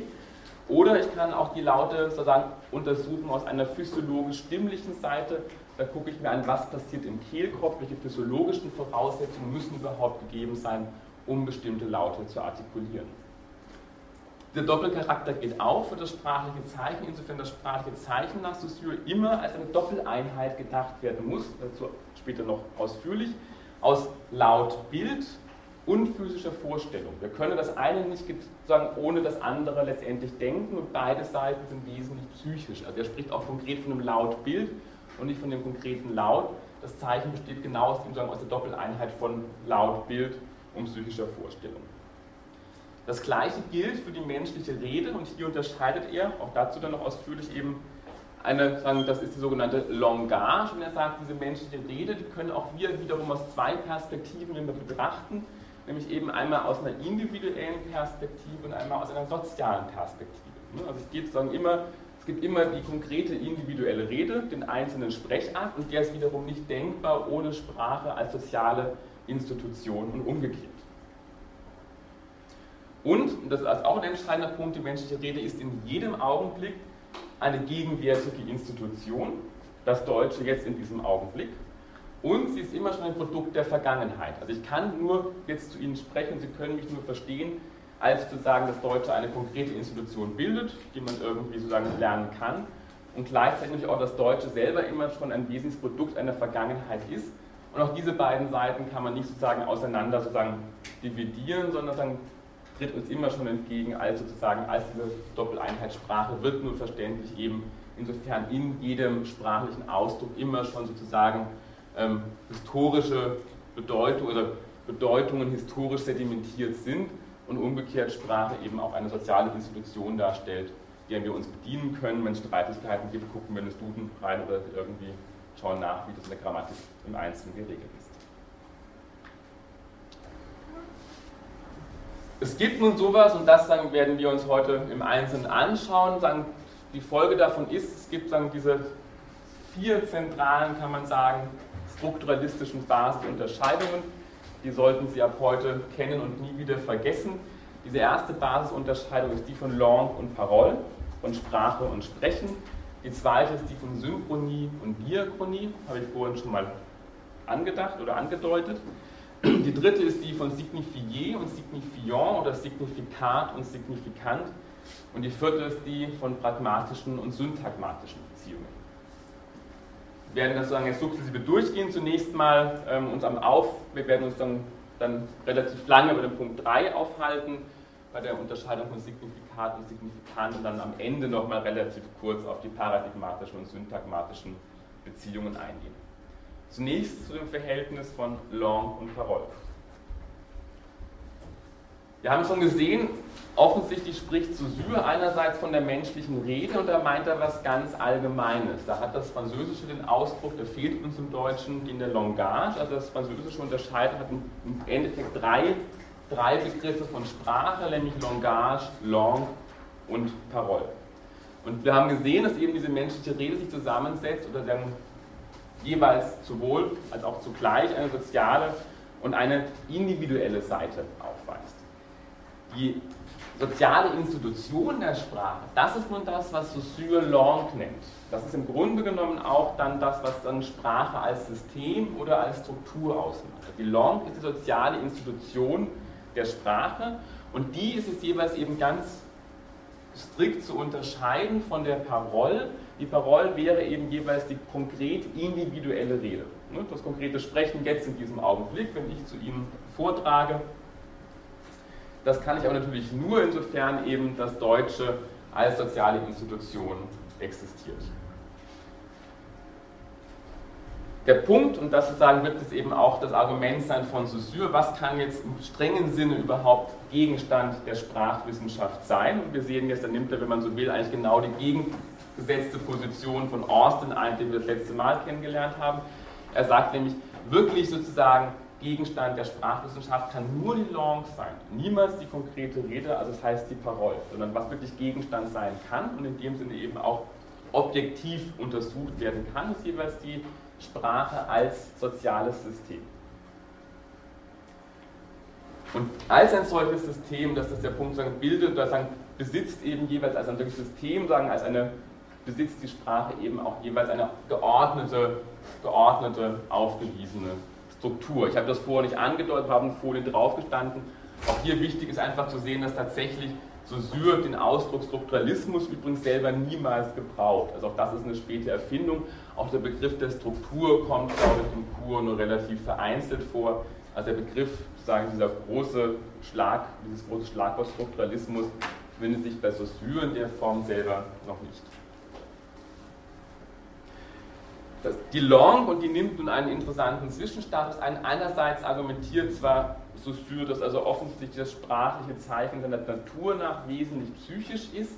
Speaker 1: Oder ich kann auch die Laute sozusagen untersuchen aus einer physiologisch-stimmlichen Seite. Da gucke ich mir an, was passiert im Kehlkopf, welche physiologischen Voraussetzungen müssen überhaupt gegeben sein, um bestimmte Laute zu artikulieren. Der Doppelcharakter geht auch für das sprachliche Zeichen, insofern das sprachliche Zeichen nach Saussure immer als eine Doppeleinheit gedacht werden muss, dazu später noch ausführlich, aus Laut, Bild und physischer Vorstellung. Wir können das eine nicht sagen, ohne das andere letztendlich denken und beide Seiten sind wesentlich psychisch. Also er spricht auch konkret von einem Laut-Bild und nicht von dem konkreten Laut. Das Zeichen besteht genau aus, aus der Doppeleinheit von Laut-Bild und psychischer Vorstellung. Das gleiche gilt für die menschliche Rede und hier unterscheidet er, auch dazu dann noch ausführlich eben, eine, sagen, das ist die sogenannte Langage, und er sagt, diese menschliche Rede, die können auch wir wiederum aus zwei Perspektiven betrachten, nämlich eben einmal aus einer individuellen Perspektive und einmal aus einer sozialen Perspektive. Ne, also es geht sozusagen immer, es gibt immer die konkrete individuelle Rede, den einzelnen Sprechakt und der ist wiederum nicht denkbar ohne Sprache als soziale Institution und umgekehrt. Und, das ist auch ein entscheidender Punkt, die menschliche Rede ist in jedem Augenblick eine gegenwärtige Institution, das Deutsche jetzt in diesem Augenblick. Und sie ist immer schon ein Produkt der Vergangenheit. Also ich kann nur jetzt zu Ihnen sprechen, Sie können mich nur verstehen, als sozusagen das Deutsche eine konkrete Institution bildet, die man irgendwie sozusagen lernen kann. Und gleichzeitig auch das Deutsche selber immer schon ein wesentliches Produkt einer Vergangenheit ist. Und auch diese beiden Seiten kann man nicht sozusagen auseinander sozusagen dividieren, sondern sozusagen tritt uns immer schon entgegen als sozusagen als diese Doppeleinheitssprache, wird nur verständlich eben insofern in jedem sprachlichen Ausdruck immer schon sozusagen ähm, historische Bedeutung oder Bedeutungen historisch sedimentiert sind und umgekehrt Sprache eben auch eine soziale Institution darstellt, der wir uns bedienen können. Wenn es Streitigkeiten gibt, gucken wir in das Duden rein oder irgendwie schauen nach, wie das in der Grammatik im Einzelnen geregelt ist. Es gibt nun sowas, und das sagen, werden wir uns heute im Einzelnen anschauen. Sagen, die Folge davon ist, es gibt sagen, diese vier zentralen, kann man sagen, strukturalistischen Basisunterscheidungen. Die sollten Sie ab heute kennen und nie wieder vergessen. Diese erste Basisunterscheidung ist die von Langue und Parole, von Sprache und Sprechen. Die zweite ist die von Synchronie und Diachronie, habe ich vorhin schon mal angedacht oder angedeutet. Die dritte ist die von Signifié und Signifiant oder Signifikat und Signifikant. Und die vierte ist die von pragmatischen und syntagmatischen Beziehungen. Wir werden das sozusagen jetzt sukzessive durchgehen. Zunächst mal ähm, uns am Auf, wir werden uns dann, dann relativ lange bei dem Punkt 3 aufhalten, bei der Unterscheidung von Signifikat und Signifikant und dann am Ende nochmal relativ kurz auf die paradigmatischen und syntagmatischen Beziehungen eingehen. Zunächst zu dem Verhältnis von Langue und Parole. Wir haben schon gesehen, offensichtlich spricht Saussure einerseits von der menschlichen Rede und da meint er was ganz Allgemeines. Da hat das Französische den Ausdruck, der fehlt uns im Deutschen, in der Langage. Also das Französische unterscheidet hat im Endeffekt drei, drei Begriffe von Sprache, nämlich Langage, Langue und Parole. Und wir haben gesehen, dass eben diese menschliche Rede sich zusammensetzt oder dann jeweils sowohl als auch zugleich eine soziale und eine individuelle Seite aufweist. Die soziale Institution der Sprache, das ist nun das, was Saussure Langue nennt. Das ist im Grunde genommen auch dann das, was dann Sprache als System oder als Struktur ausmacht. Die Langue ist die soziale Institution der Sprache und die ist es jeweils eben ganz strikt zu unterscheiden von der Parole, die Parole wäre eben jeweils die konkret individuelle Rede. Ne, das konkrete Sprechen jetzt in diesem Augenblick, wenn ich zu Ihnen vortrage. Das kann ich aber natürlich nur insofern eben das Deutsche als soziale Institution existiert. Der Punkt, und das sozusagen wird es eben auch das Argument sein von Saussure, was kann jetzt im strengen Sinne überhaupt Gegenstand der Sprachwissenschaft sein? Und wir sehen jetzt, da nimmt er, wenn man so will, eigentlich genau die Gegen gesetzte Position von Austin ein, den wir das letzte Mal kennengelernt haben. Er sagt nämlich, wirklich sozusagen Gegenstand der Sprachwissenschaft kann nur die Langue sein, niemals die konkrete Rede, also das heißt die Parole, sondern was wirklich Gegenstand sein kann und in dem Sinne eben auch objektiv untersucht werden kann, ist jeweils die Sprache als soziales System. Und als ein solches System, das ist der Punkt, sagen, bildet oder sagen, besitzt eben jeweils als ein solches System, sagen, als eine, besitzt die Sprache eben auch jeweils eine geordnete, geordnete, aufgewiesene Struktur. Ich habe das vorher nicht angedeutet, wir haben Folien draufgestanden. Auch hier wichtig ist einfach zu sehen, dass tatsächlich Saussure den Ausdruck Strukturalismus übrigens selber niemals gebraucht. Also auch das ist eine späte Erfindung. Auch der Begriff der Struktur kommt, glaube ich, im Kur nur relativ vereinzelt vor. Also der Begriff, sozusagen dieser große Schlag, dieses große Schlagwort Strukturalismus findet sich bei Saussure in der Form selber noch nicht. Das, die Long, und die nimmt nun einen interessanten Zwischenstatus ein. Einerseits argumentiert zwar Saussure, dass also offensichtlich das sprachliche Zeichen seiner Natur nach wesentlich psychisch ist,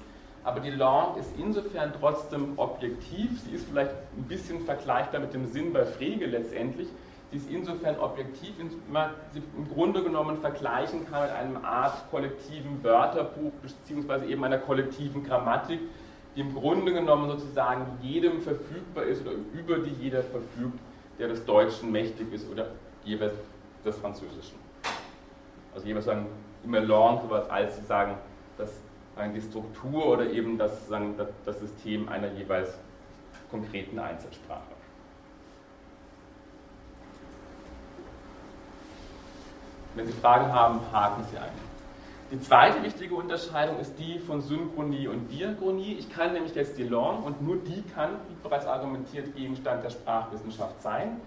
Speaker 1: aber die Langue ist insofern trotzdem objektiv. Sie ist vielleicht ein bisschen vergleichbar mit dem Sinn bei Frege letztendlich. Sie ist insofern objektiv, man sie im Grunde genommen vergleichen kann mit einem Art kollektiven Wörterbuch beziehungsweise eben einer kollektiven Grammatik, die im Grunde genommen sozusagen jedem verfügbar ist oder über die jeder verfügt, der des Deutschen mächtig ist oder jeweils des Französischen. Also jeweils sagen, immer Langue, als zu sagen, dass die Struktur oder eben das, das System einer jeweils konkreten Einzelsprache. Wenn Sie Fragen haben, haken Sie ein. Die zweite wichtige Unterscheidung ist die von Synchronie und Diachronie. Ich kann nämlich jetzt die Langue und nur die kann, wie bereits argumentiert, Gegenstand der Sprachwissenschaft sein.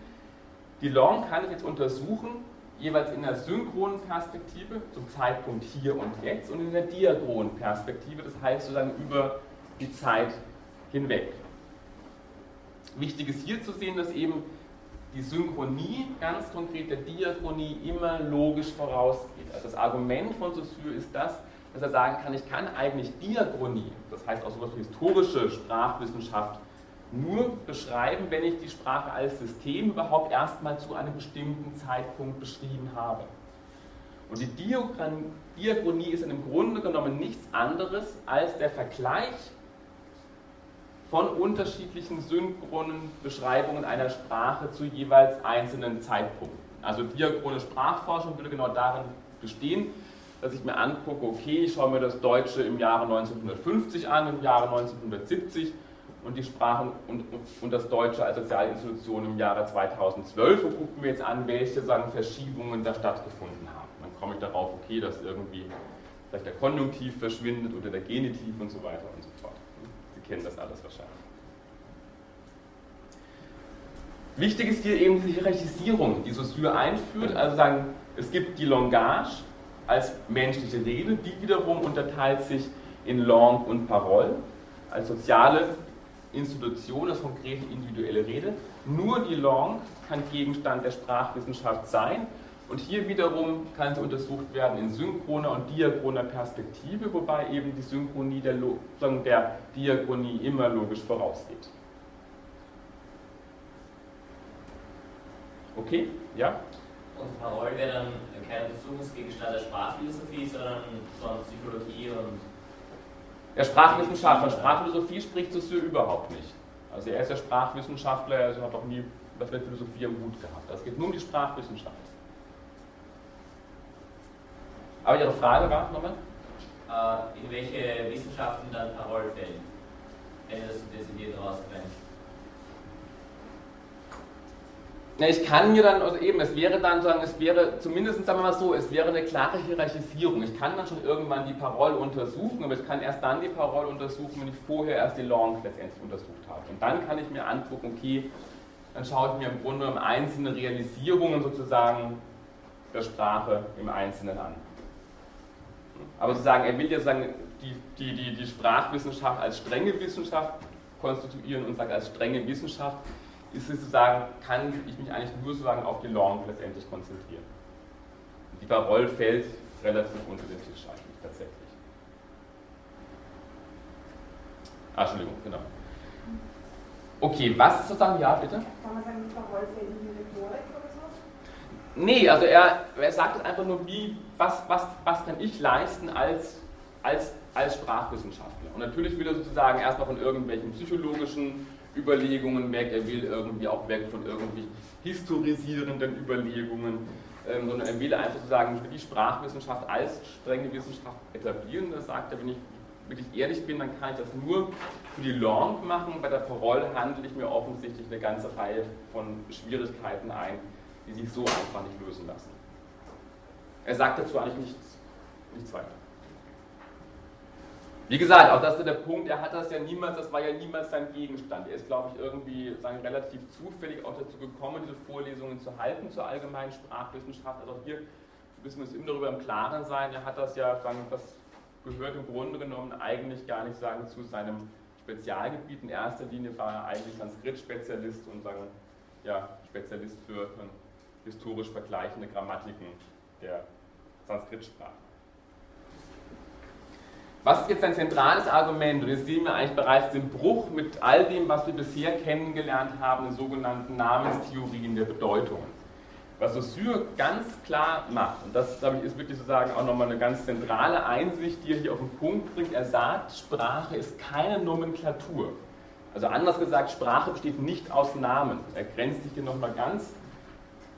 Speaker 1: Die Langue kann ich jetzt untersuchen, jeweils in der synchronen Perspektive, zum Zeitpunkt hier und jetzt, und in der diachronen Perspektive, das heißt sozusagen über die Zeit hinweg. Wichtig ist hier zu sehen, dass eben die Synchronie, ganz konkret der Diachronie, immer logisch vorausgeht. Also das Argument von Saussure ist das, dass er sagen kann, ich kann eigentlich Diachronie, das heißt auch sowas wie historische Sprachwissenschaft, nur beschreiben, wenn ich die Sprache als System überhaupt erstmal zu einem bestimmten Zeitpunkt beschrieben habe. Und die Diachronie ist im Grunde genommen nichts anderes als der Vergleich von unterschiedlichen synchronen Beschreibungen einer Sprache zu jeweils einzelnen Zeitpunkten. Also diachrone Sprachforschung würde genau darin bestehen, dass ich mir angucke, okay, ich schaue mir das Deutsche im Jahre 1950 an, im Jahre 1970 und die Sprachen und, und das Deutsche als Sozialinstitution im Jahre 2012 und gucke mir jetzt an, welche sagen, Verschiebungen da stattgefunden haben. Dann komme ich darauf, okay, dass irgendwie vielleicht der Konjunktiv verschwindet oder der Genitiv und so weiter und so fort kennen das alles wahrscheinlich. Wichtig ist hier eben die Hierarchisierung, die Saussure einführt. Also sagen, es gibt die Langage als menschliche Rede, die wiederum unterteilt sich in Langue und Parole als soziale Institution, als konkrete individuelle Rede. Nur die Langue kann Gegenstand der Sprachwissenschaft sein und hier wiederum kann sie untersucht werden in synchroner und diachroner Perspektive, wobei eben die Synchronie der, der Diachronie immer logisch vorausgeht. Okay? Ja?
Speaker 2: Und Parole wäre dann kein Untersuchungsgegenstand der Sprachphilosophie, sondern von Psychologie und.
Speaker 1: Der Sprachwissenschaft, von Sprachphilosophie spricht Saussure überhaupt nicht. Also er ist ja Sprachwissenschaftler, also hat auch nie was mit Philosophie am Hut gehabt. Es geht nur um die Sprachwissenschaft. Aber Ihre Frage war nochmal?
Speaker 2: Äh, in welche Wissenschaften dann Parole fällt, wenn ihr das dezidiert rausbrennt?
Speaker 1: Na, ich kann mir dann, also eben, es wäre dann sagen, es wäre zumindest, sagen wir mal so, es wäre eine klare Hierarchisierung. Ich kann dann schon irgendwann die Parole untersuchen, aber ich kann erst dann die Parole untersuchen, wenn ich vorher erst die Langue letztendlich untersucht habe. Und dann kann ich mir angucken, okay, dann schaue ich mir im Grunde um einzelne Realisierungen sozusagen der Sprache im Einzelnen an. Aber zu sagen, er will ja sagen, die, die, die, die Sprachwissenschaft als strenge Wissenschaft konstituieren und sagt, als strenge Wissenschaft ist sozusagen, kann ich mich eigentlich nur sozusagen auf die Langue letztendlich konzentrieren. Die Parole fällt relativ unter den Tisch eigentlich tatsächlich. Ah, Entschuldigung, genau. Okay, was ist sozusagen, ja bitte?
Speaker 3: Kann man sagen, die Parole fällt in die Rhetorik oder so?
Speaker 1: Nee, also er, er sagt es einfach nur, wie, was, was, was kann ich leisten als, als, als Sprachwissenschaftler. Und natürlich will er sozusagen erstmal von irgendwelchen psychologischen Überlegungen weg, er will irgendwie auch weg von irgendwie historisierenden Überlegungen, ähm, sondern er will einfach sozusagen die Sprachwissenschaft als strenge Wissenschaft etablieren. Das sagt er, wenn ich wirklich ehrlich bin, dann kann ich das nur für die Langue machen. Bei der Parole handle ich mir offensichtlich eine ganze Reihe von Schwierigkeiten ein, die sich so einfach nicht lösen lassen. Er sagt dazu eigentlich nichts, nichts weiter. Wie gesagt, auch das ist der Punkt, er hat das ja niemals, das war ja niemals sein Gegenstand. Er ist, glaube ich, irgendwie sagen, relativ zufällig auch dazu gekommen, diese Vorlesungen zu halten zur allgemeinen Sprachwissenschaft. Also hier müssen wir uns immer darüber im Klaren sein, er hat das ja, sagen, das gehört im Grunde genommen eigentlich gar nicht sagen zu seinem Spezialgebiet. In erster Linie war er eigentlich Sanskrit-Spezialist und sagen, ja, Spezialist für historisch vergleichende Grammatiken der Sanskrit-Sprache. Was ist jetzt ein zentrales Argument? Und jetzt sehen wir eigentlich bereits den Bruch mit all dem, was wir bisher kennengelernt haben, den sogenannten Namenstheorien der Bedeutungen. Was Saussure ganz klar macht, und das glaube ich, ist wirklich sozusagen auch nochmal eine ganz zentrale Einsicht, die er hier auf den Punkt bringt, er sagt, Sprache ist keine Nomenklatur. Also anders gesagt, Sprache besteht nicht aus Namen. Er grenzt sich hier nochmal ganz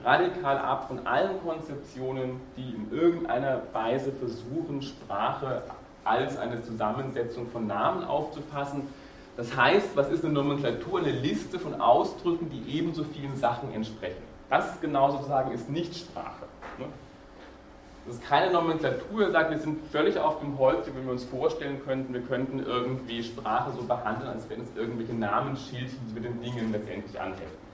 Speaker 1: radikal ab von allen Konzeptionen, die in irgendeiner Weise versuchen, Sprache als eine Zusammensetzung von Namen aufzufassen. Das heißt, was ist eine Nomenklatur? Eine Liste von Ausdrücken, die ebenso vielen Sachen entsprechen. Das genau sozusagen ist nicht Sprache. Ne? Das ist keine Nomenklatur, sagt, wir sind völlig auf dem Holz, wenn wir uns vorstellen könnten, wir könnten irgendwie Sprache so behandeln, als wenn es irgendwelche Namensschildchen, wir den Dingen letztendlich anheften.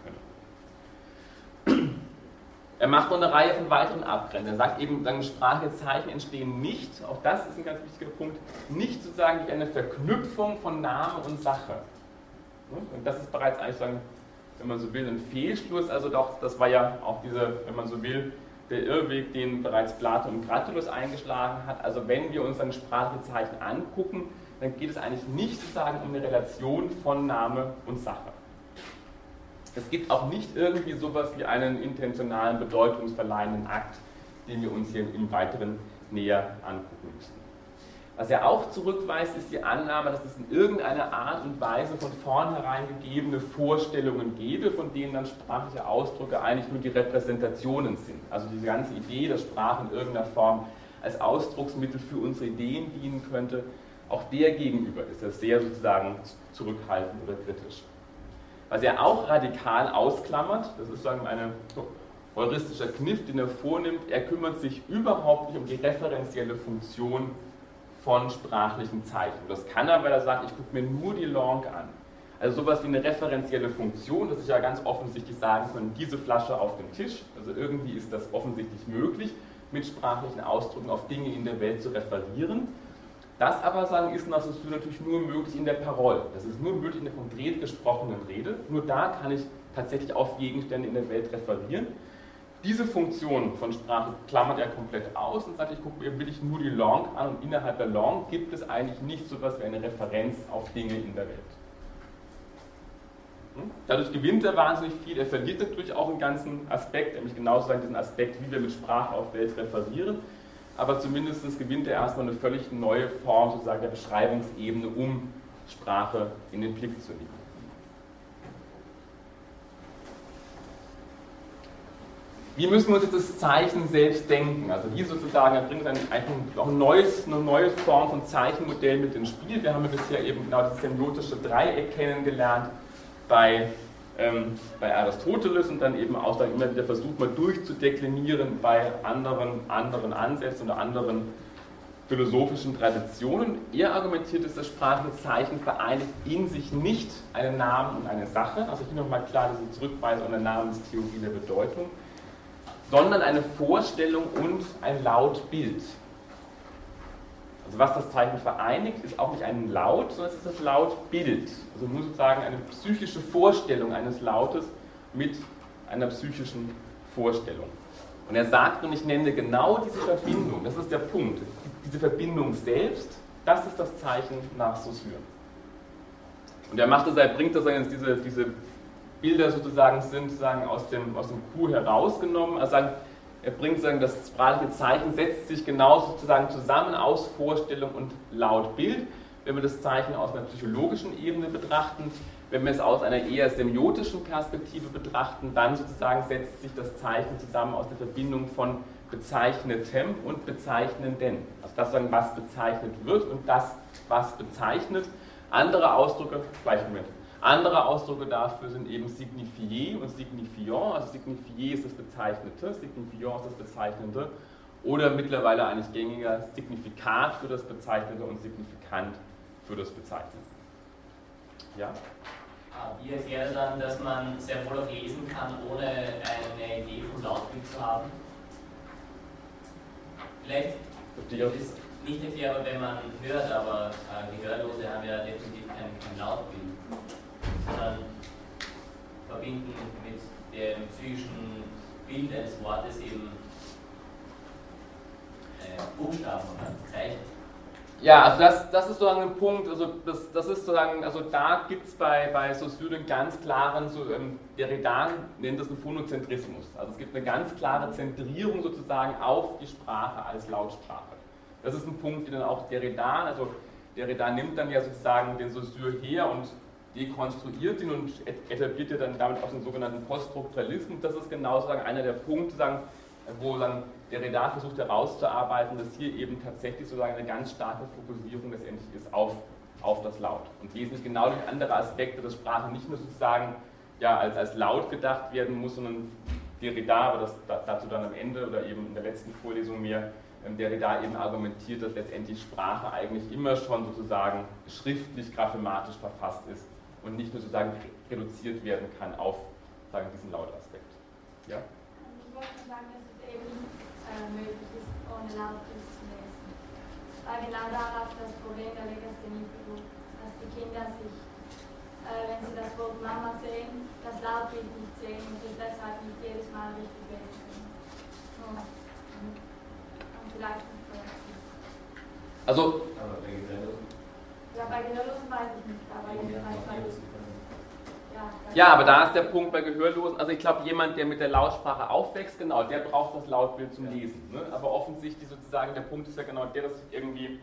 Speaker 1: Er macht noch eine Reihe von weiteren Abgrenzungen. Er sagt eben, Sprache, Zeichen entstehen nicht, auch das ist ein ganz wichtiger Punkt, nicht sozusagen durch eine Verknüpfung von Name und Sache. Ne? Und das ist bereits eigentlich sagen, wenn man so will, ein Fehlschluss. Also doch, das war ja auch diese, wenn man so will, der Irrweg, den bereits Plato und Gratulus eingeschlagen hat. Also wenn wir uns dann Sprachezeichen angucken, dann geht es eigentlich nicht sozusagen um eine Relation von Name und Sache. Es gibt auch nicht irgendwie sowas wie einen intentionalen, bedeutungsverleihenden Akt, den wir uns hier im Weiteren näher angucken müssen. Was er auch zurückweist, ist die Annahme, dass es in irgendeiner Art und Weise von vornherein gegebene Vorstellungen gebe, von denen dann sprachliche Ausdrücke eigentlich nur die Repräsentationen sind. Also diese ganze Idee, dass Sprache in irgendeiner Form als Ausdrucksmittel für unsere Ideen dienen könnte, auch der gegenüber ist er sehr sozusagen zurückhaltend oder kritisch. Was er auch radikal ausklammert, das ist sozusagen ein heuristischer Kniff, den er vornimmt, er kümmert sich überhaupt nicht um die referenzielle Funktion von sprachlichen Zeichen. Das kann er, weil er sagt, ich gucke mir nur die Long an. Also sowas wie eine referenzielle Funktion, dass ich ja ganz offensichtlich sagen kann, diese Flasche auf dem Tisch, also irgendwie ist das offensichtlich möglich, mit sprachlichen Ausdrücken auf Dinge in der Welt zu referieren. Das aber sagen ist natürlich nur möglich in der Parole. Das ist nur möglich in der konkret gesprochenen Rede. Nur da kann ich tatsächlich auf Gegenstände in der Welt referieren. Diese Funktion von Sprache klammert er komplett aus und sagt, ich gucke mir wirklich nur die Long an und innerhalb der Long gibt es eigentlich nicht so etwas wie eine Referenz auf Dinge in der Welt. Hm? Dadurch gewinnt er wahnsinnig viel, er verliert natürlich auch einen ganzen Aspekt, nämlich genauso diesen Aspekt, wie wir mit Sprache auf Welt referieren, aber zumindest gewinnt er erstmal eine völlig neue Form sozusagen der Beschreibungsebene, um Sprache in den Blick zu nehmen. Wie müssen wir uns jetzt das Zeichen selbst denken? Also hier sozusagen, er bringt ein, auch ein neues, eine neue Form von Zeichenmodell mit ins Spiel. Wir haben ja bisher eben genau das semiotische Dreieck kennengelernt bei, ähm, bei Aristoteles und dann eben auch dann immer wieder versucht, mal durchzudeklinieren bei anderen, anderen Ansätzen oder anderen philosophischen Traditionen. Er argumentiert, dass das sprachliche Zeichen vereinigt in sich nicht einen Namen und eine Sache. Also hier nochmal klar diese Zurückweisung an der Namenstheorie der Bedeutung sondern eine Vorstellung und ein Lautbild. Also was das Zeichen vereinigt, ist auch nicht ein Laut, sondern es ist das Lautbild. Also nur sozusagen eine psychische Vorstellung eines Lautes mit einer psychischen Vorstellung. Und er sagt, und ich nenne genau diese Verbindung, das ist der Punkt, diese Verbindung selbst, das ist das Zeichen nach Saussure. Und er macht das, er bringt das jetzt diese, diese Bilder sozusagen sind sozusagen aus dem, aus dem Q herausgenommen. Also sagen, Er bringt sagen, das sprachliche Zeichen setzt sich genau sozusagen zusammen aus Vorstellung und Lautbild. Wenn wir das Zeichen aus einer psychologischen Ebene betrachten, wenn wir es aus einer eher semiotischen Perspektive betrachten, dann sozusagen setzt sich das Zeichen zusammen aus der Verbindung von bezeichnetem und bezeichnenden. Also das, was bezeichnet wird und das, was bezeichnet. Andere Ausdrücke, gleich Moment. Andere Ausdrücke dafür sind eben signifié und signifiant. Also signifié ist das Bezeichnete, signifiant ist das Bezeichnende. Oder mittlerweile eigentlich gängiger Signifikat für das Bezeichnete und Signifikant für das Bezeichnete.
Speaker 2: Ja? Ah, wie erklärt dann, dass man sehr wohl auch lesen kann, ohne eine Idee vom Lautbild zu haben? Vielleicht ist nicht erklärbar, wenn man hört, aber äh, Gehörlose haben ja definitiv kein, kein Lautbild sondern verbinden mit dem psychischen Bild eines Wortes eben äh, Buchstaben oder Zeichen.
Speaker 1: Ja, also das, das ist sozusagen ein Punkt, also das, das ist sozusagen, also da gibt es bei, bei Saussure einen ganz klaren, so, ähm, Derrida nennt das einen Phonozentrismus. Also es gibt eine ganz klare Zentrierung sozusagen auf die Sprache als Lautsprache. Das ist ein Punkt, den dann auch Derrida, also Derrida nimmt dann ja sozusagen den Saussure her und dekonstruiert ihn und etabliert ja dann damit auch den sogenannten Poststrukturalismus. Das ist genau sozusagen einer der Punkte, sagen, wo dann der Redar versucht herauszuarbeiten, dass hier eben tatsächlich sozusagen eine ganz starke Fokussierung letztendlich ist auf, auf das Laut. Und wesentlich genau durch andere Aspekte, dass Sprache nicht nur sozusagen ja, als, als laut gedacht werden muss, sondern Derrida, aber das, dazu dann am Ende oder eben in der letzten Vorlesung mehr, ähm, Derrida eben argumentiert, dass letztendlich Sprache eigentlich immer schon sozusagen schriftlich, graphematisch verfasst ist und nicht nur sozusagen reduziert werden kann auf sagen, diesen Lautaspekt.
Speaker 3: Ja? Ich wollte sagen, dass es eben nicht äh, möglich ist, ohne Lautbild zu lesen. Weil genau darauf das Problem der Legasthenie beruht, dass die Kinder sich, äh, wenn sie das Wort Mama sehen, das Lautbild nicht sehen und es deshalb nicht jedes Mal richtig lesen können. Und, und vielleicht nicht
Speaker 1: Also,
Speaker 3: ja, bei Gehörlosen weiß ich nicht, aber jedenfalls bei
Speaker 1: ja, aber da ist der Punkt bei Gehörlosen. Also ich glaube, jemand, der mit der Lautsprache aufwächst, genau, der braucht das Lautbild zum Lesen. Ne? Aber offensichtlich sozusagen, der Punkt ist ja genau der, dass irgendwie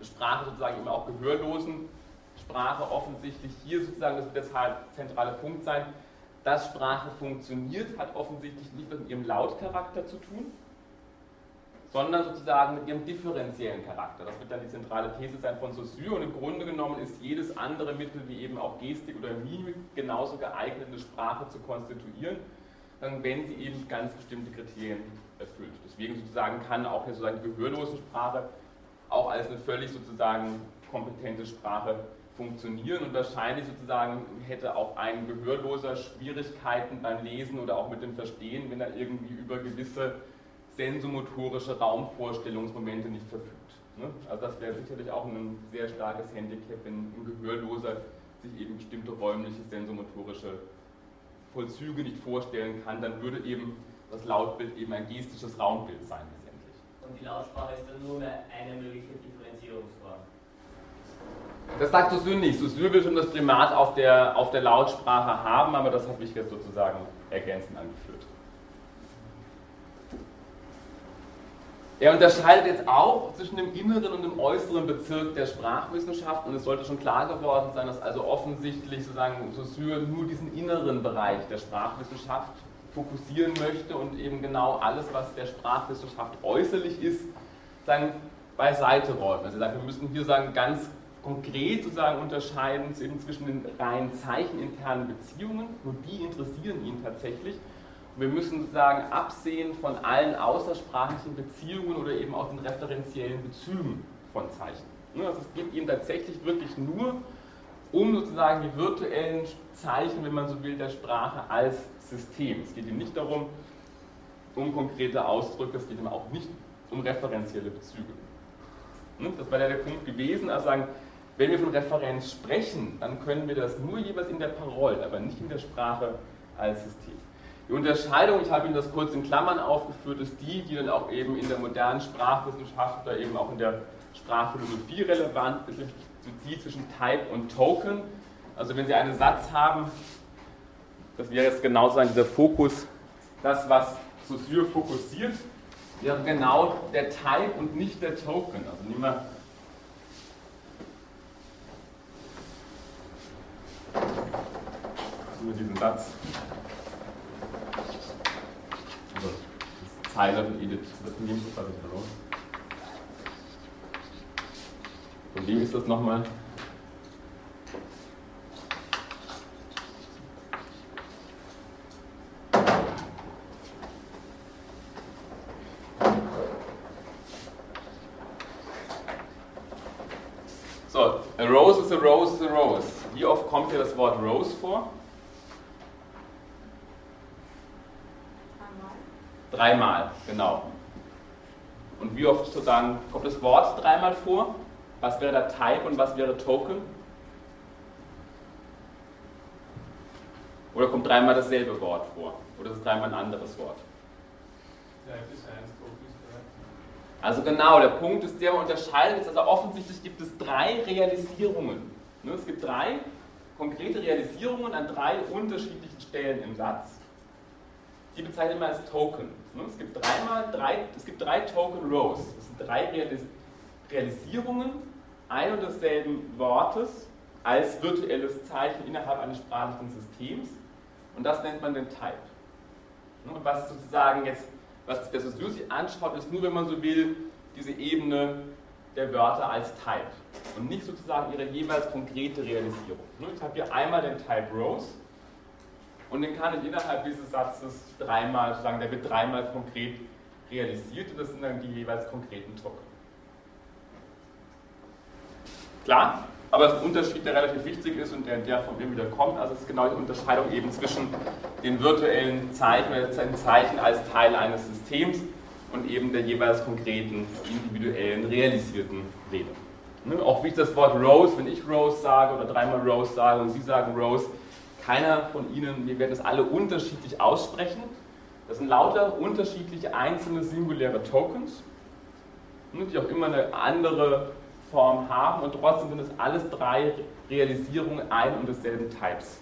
Speaker 1: Sprache sozusagen immer auch Gehörlosen Sprache offensichtlich hier sozusagen, das wird deshalb zentrale Punkt sein, dass Sprache funktioniert, hat offensichtlich nicht mit ihrem Lautcharakter zu tun, sondern sozusagen mit ihrem differenziellen Charakter. Das wird dann die zentrale These sein von Saussure und im Grunde genommen ist jedes andere Mittel, wie eben auch Gestik oder Mimik, genauso geeignet, eine Sprache zu konstituieren, wenn sie eben ganz bestimmte Kriterien erfüllt. Deswegen sozusagen kann auch eine sozusagen gehörlose Sprache auch als eine völlig sozusagen kompetente Sprache funktionieren und wahrscheinlich sozusagen hätte auch ein Gehörloser Schwierigkeiten beim Lesen oder auch mit dem Verstehen, wenn er irgendwie über gewisse sensomotorische Raumvorstellungsmomente nicht verfügt. Ne? Also das wäre sicherlich auch ein sehr starkes Handicap, wenn ein Gehörloser sich eben bestimmte räumliche sensomotorische Vollzüge nicht vorstellen kann, dann würde eben das Lautbild eben ein gestisches Raumbild sein letztendlich.
Speaker 2: Und die Lautsprache ist dann nur mehr eine mögliche Differenzierungsform.
Speaker 1: Das sagt Saussure nicht. Saussure will schon das Primat auf der, auf der Lautsprache haben, aber das habe ich jetzt sozusagen ergänzend angeführt. Er unterscheidet jetzt auch zwischen dem inneren und dem äußeren Bezirk der Sprachwissenschaft und es sollte schon klar geworden sein, dass also offensichtlich sozusagen Saussure nur diesen inneren Bereich der Sprachwissenschaft fokussieren möchte und eben genau alles, was der Sprachwissenschaft äußerlich ist, dann beiseite räumen. Also wir müssen hier sagen, ganz konkret sozusagen unterscheiden zwischen den rein zeicheninternen Beziehungen, nur die interessieren ihn tatsächlich, wir müssen sozusagen absehen von allen außersprachlichen Beziehungen oder eben auch den referenziellen Bezügen von Zeichen. Ne, also es geht ihm tatsächlich wirklich nur um sozusagen die virtuellen Zeichen, wenn man so will, der Sprache als System. Es geht ihm nicht darum, um konkrete Ausdrücke, es geht ihm auch nicht um referenzielle Bezüge. Ne, das war ja der Punkt gewesen, also sagen, wenn wir von Referenz sprechen, dann können wir das nur jeweils in der Parole, aber nicht in der Sprache als System. Die Unterscheidung, ich habe Ihnen das kurz in Klammern aufgeführt, ist die, die dann auch eben in der modernen Sprachwissenschaft oder eben auch in der Sprachphilosophie relevant ist, die zwischen Type und Token. Also wenn Sie einen Satz haben, das wäre jetzt genau so dieser Fokus, das, was Saussure fokussiert, wäre genau der Type und nicht der Token. Also nehmen wir diesen Satz. Also, das Zeile von Edith, das nehmen wir quasi verloren. Von wem ist das nochmal? So, a rose is a rose is a rose. Wie oft kommt hier das Wort rose vor? Dreimal, genau. Und wie oft sozusagen kommt das Wort dreimal vor? Was wäre der Type und was wäre Token? Oder kommt dreimal dasselbe Wort vor? Oder ist es dreimal ein anderes Wort? Also genau, der Punkt ist der, man unterscheidet jetzt, also offensichtlich gibt es drei Realisierungen. Ne, es gibt drei konkrete Realisierungen an drei unterschiedlichen Stellen im Satz. Die bezeichnet man als Token. Ne, es gibt dreimal drei, es gibt drei Token Rows. Das sind drei Realis Realisierungen ein und desselben Wortes als virtuelles Zeichen innerhalb eines sprachlichen Systems. Und das nennt man den Type. Ne, und was sozusagen jetzt was der Saussure anschaut, ist nur, wenn man so will, diese Ebene der Wörter als Type und nicht sozusagen ihre jeweils konkrete Realisierung. Ich habe hier einmal den Type Rose und den kann ich innerhalb dieses Satzes dreimal, sozusagen, der wird dreimal konkret realisiert und das sind dann die jeweils konkreten Token. Klar? Aber es ist ein Unterschied, der relativ wichtig ist und der, der von mir wieder kommt. Also es ist genau die Unterscheidung eben zwischen den virtuellen Zeichen den Zeichen als Teil eines Systems und eben der jeweils konkreten, individuellen, realisierten Rede. Ne? Auch wie ich das Wort Rose, wenn ich Rose sage oder dreimal Rose sage und Sie sagen Rose, keiner von Ihnen, wir werden das alle unterschiedlich aussprechen. Das sind lauter unterschiedliche einzelne singuläre Tokens, ne, die auch immer eine andere Form haben und trotzdem sind es alles drei Realisierungen ein und desselben Types.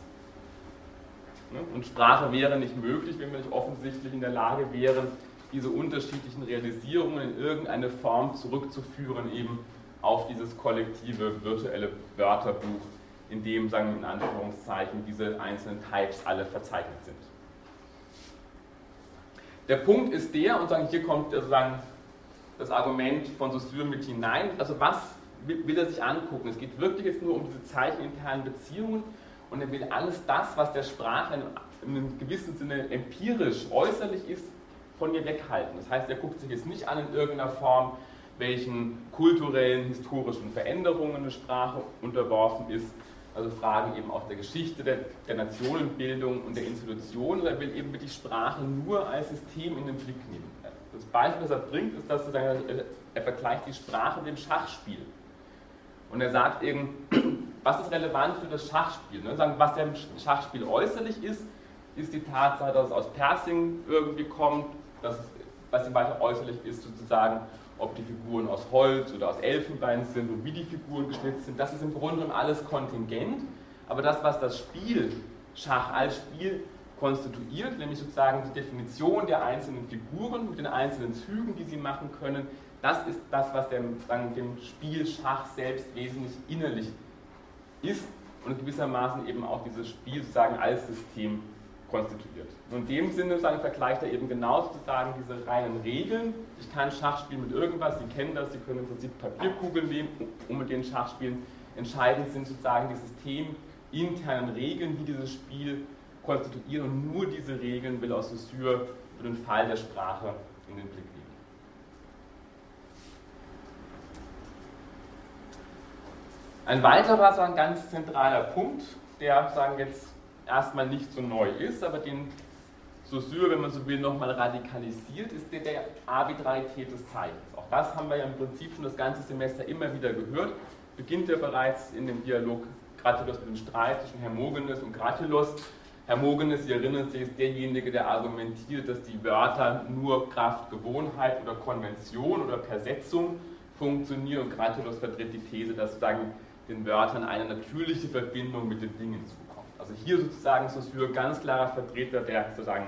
Speaker 1: Ne? Und Sprache wäre nicht möglich, wenn wir nicht offensichtlich in der Lage wären, diese unterschiedlichen Realisierungen in irgendeine Form zurückzuführen, eben auf dieses kollektive virtuelle Wörterbuch, in dem, sagen wir in Anführungszeichen, diese einzelnen Types alle verzeichnet sind. Der Punkt ist der, und sagen, hier kommt sozusagen das Argument von Saussure mit hinein, also was will er sich angucken. Es geht wirklich jetzt nur um diese zeicheninternen Beziehungen und er will alles das, was der Sprache in einem gewissen Sinne empirisch, äußerlich ist, von ihr weghalten. Das heißt, er guckt sich jetzt nicht an in irgendeiner Form, welchen kulturellen, historischen Veränderungen eine Sprache unterworfen ist, also Fragen eben auch der Geschichte, der, der Nationenbildung und der Institution, er will eben die Sprache nur als System in den Blick nehmen. Das Beispiel, das er bringt, ist, dass er, er vergleicht die Sprache mit dem Schachspiel. Und er sagt eben, was ist relevant für das Schachspiel? Ne? Was ja im Schachspiel äußerlich ist, ist die Tatsache, dass es aus Persing irgendwie kommt, dass was ihm weiter äußerlich ist, sozusagen, ob die Figuren aus Holz oder aus Elfenbein sind und wie die Figuren geschnitzt sind. Das ist im Grunde genommen alles kontingent, aber das, was das Spiel Schach als Spiel konstituiert, nämlich sozusagen die Definition der einzelnen Figuren mit den einzelnen Zügen, die sie machen können, das ist das, was dem, dem Spiel Schach selbst wesentlich innerlich ist und gewissermaßen eben auch dieses Spiel sozusagen als System konstituiert. Und in dem Sinne sagen, vergleicht er eben genau sozusagen diese reinen Regeln. Ich kann Schach spielen mit irgendwas, Sie kennen das, Sie können im Prinzip Papierkugeln nehmen, um mit den Schach spielen. Entscheidend sind sozusagen die systeminternen Regeln, die dieses Spiel konstituieren und nur diese Regeln will aus Saussure für den Fall der Sprache in den Blick nehmen. Ein weiterer, so ein ganz zentraler Punkt, der sagen jetzt erstmal nicht so neu ist, aber den Saussure, wenn man so will, nochmal radikalisiert, ist der der Arbitrarität des Zeichens. Auch das haben wir ja im Prinzip schon das ganze Semester immer wieder gehört. Beginnt ja bereits in dem Dialog Gratilos mit dem Streit zwischen Hermogenes und Gratilos. Hermogenes, Sie erinnern sich, ist derjenige, der argumentiert, dass die Wörter nur Kraft Gewohnheit oder Konvention oder Persetzung funktionieren und Gratilos vertritt die These, dass sozusagen den Wörtern eine natürliche Verbindung mit den Dingen zukommt. Also hier sozusagen ist Saussure ganz klarer Vertreter der sozusagen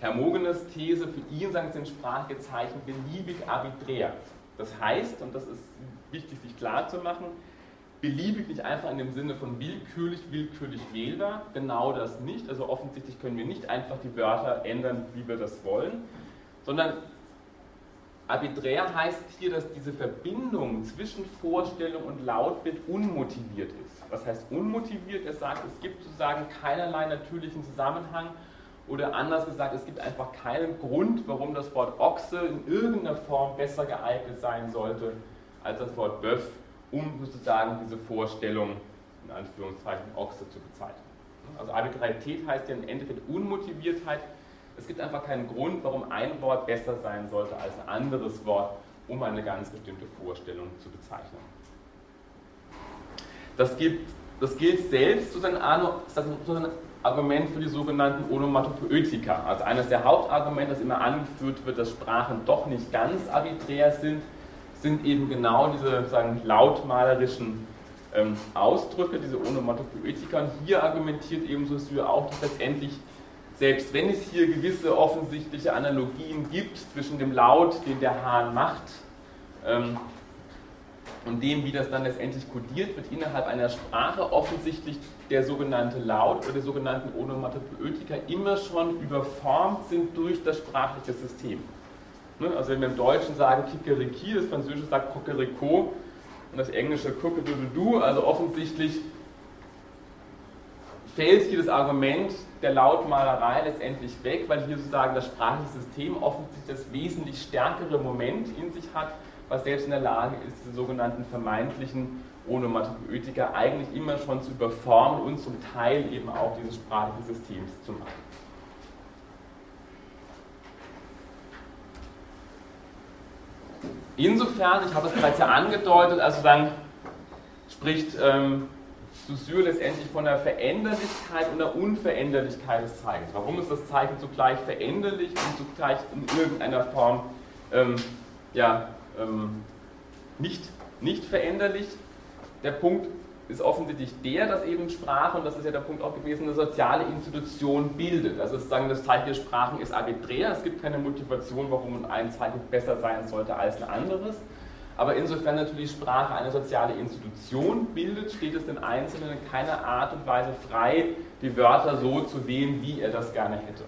Speaker 1: Hermogenes These, für ihn sagen sind Sprachgezeichen beliebig arbiträr. Das heißt, und das ist wichtig sich klar zu machen, beliebig nicht einfach in dem Sinne von willkürlich, willkürlich wählbar, genau das nicht. Also offensichtlich können wir nicht einfach die Wörter ändern, wie wir das wollen, sondern arbiträr heißt hier, dass diese Verbindung zwischen Vorstellung und Lautbild unmotiviert ist. Was heißt unmotiviert? Er sagt, es gibt sozusagen keinerlei natürlichen Zusammenhang oder anders gesagt, es gibt einfach keinen Grund, warum das Wort Ochse in irgendeiner Form besser geeignet sein sollte als das Wort Böff um sozusagen diese Vorstellung, in Anführungszeichen, Ochse zu bezeichnen. Also Arbitrarität heißt ja im Endeffekt Unmotiviertheit. Es gibt einfach keinen Grund, warum ein Wort besser sein sollte als ein anderes Wort, um eine ganz bestimmte Vorstellung zu bezeichnen. Das, gibt, das gilt selbst zu seinem Argument für die sogenannten Onomatopoetika. Also eines der Hauptargumente, das immer angeführt wird, dass Sprachen doch nicht ganz arbiträr sind, sind eben genau diese sagen, lautmalerischen ähm, Ausdrücke, diese Onomatopoetika. Und hier argumentiert eben Saussure auch, dass letztendlich, selbst wenn es hier gewisse offensichtliche Analogien gibt zwischen dem Laut, den der Hahn macht, ähm, und dem, wie das dann letztendlich kodiert wird innerhalb einer Sprache, offensichtlich der sogenannte Laut oder der sogenannten Onomatopoetika immer schon überformt sind durch das sprachliche System. Ne? Also wenn wir im Deutschen sagen Kikeriki, das Französische sagt Kokeriko und das Englische Kuckedudu, also offensichtlich fällt hier das Argument der Lautmalerei letztendlich weg, weil hier sozusagen das sprachliche System offensichtlich das wesentlich stärkere Moment in sich hat, was selbst in der Lage ist, diese sogenannten vermeintlichen Onomatopoetika eigentlich immer schon zu überformen und zum Teil eben auch dieses sprachliche Systems zu machen. Insofern, ich habe es bereits ja angedeutet, also dann spricht ähm, Saussure letztendlich von der Veränderlichkeit und der Unveränderlichkeit des Zeichens. Warum ist das Zeichen zugleich veränderlich und zugleich in irgendeiner Form ähm, ja, ähm, nicht, nicht veränderlich? Der Punkt ist offensichtlich der, dass eben Sprache, und das ist ja der Punkt auch gewesen, eine soziale Institution bildet. Also sozusagen das Zeichen der Sprachen ist arbiträr, es gibt keine Motivation, warum ein Zeichen besser sein sollte als ein anderes. Aber insofern natürlich Sprache eine soziale Institution bildet, steht es den Einzelnen in keiner Art und Weise frei, die Wörter so zu wählen, wie er das gerne hätte.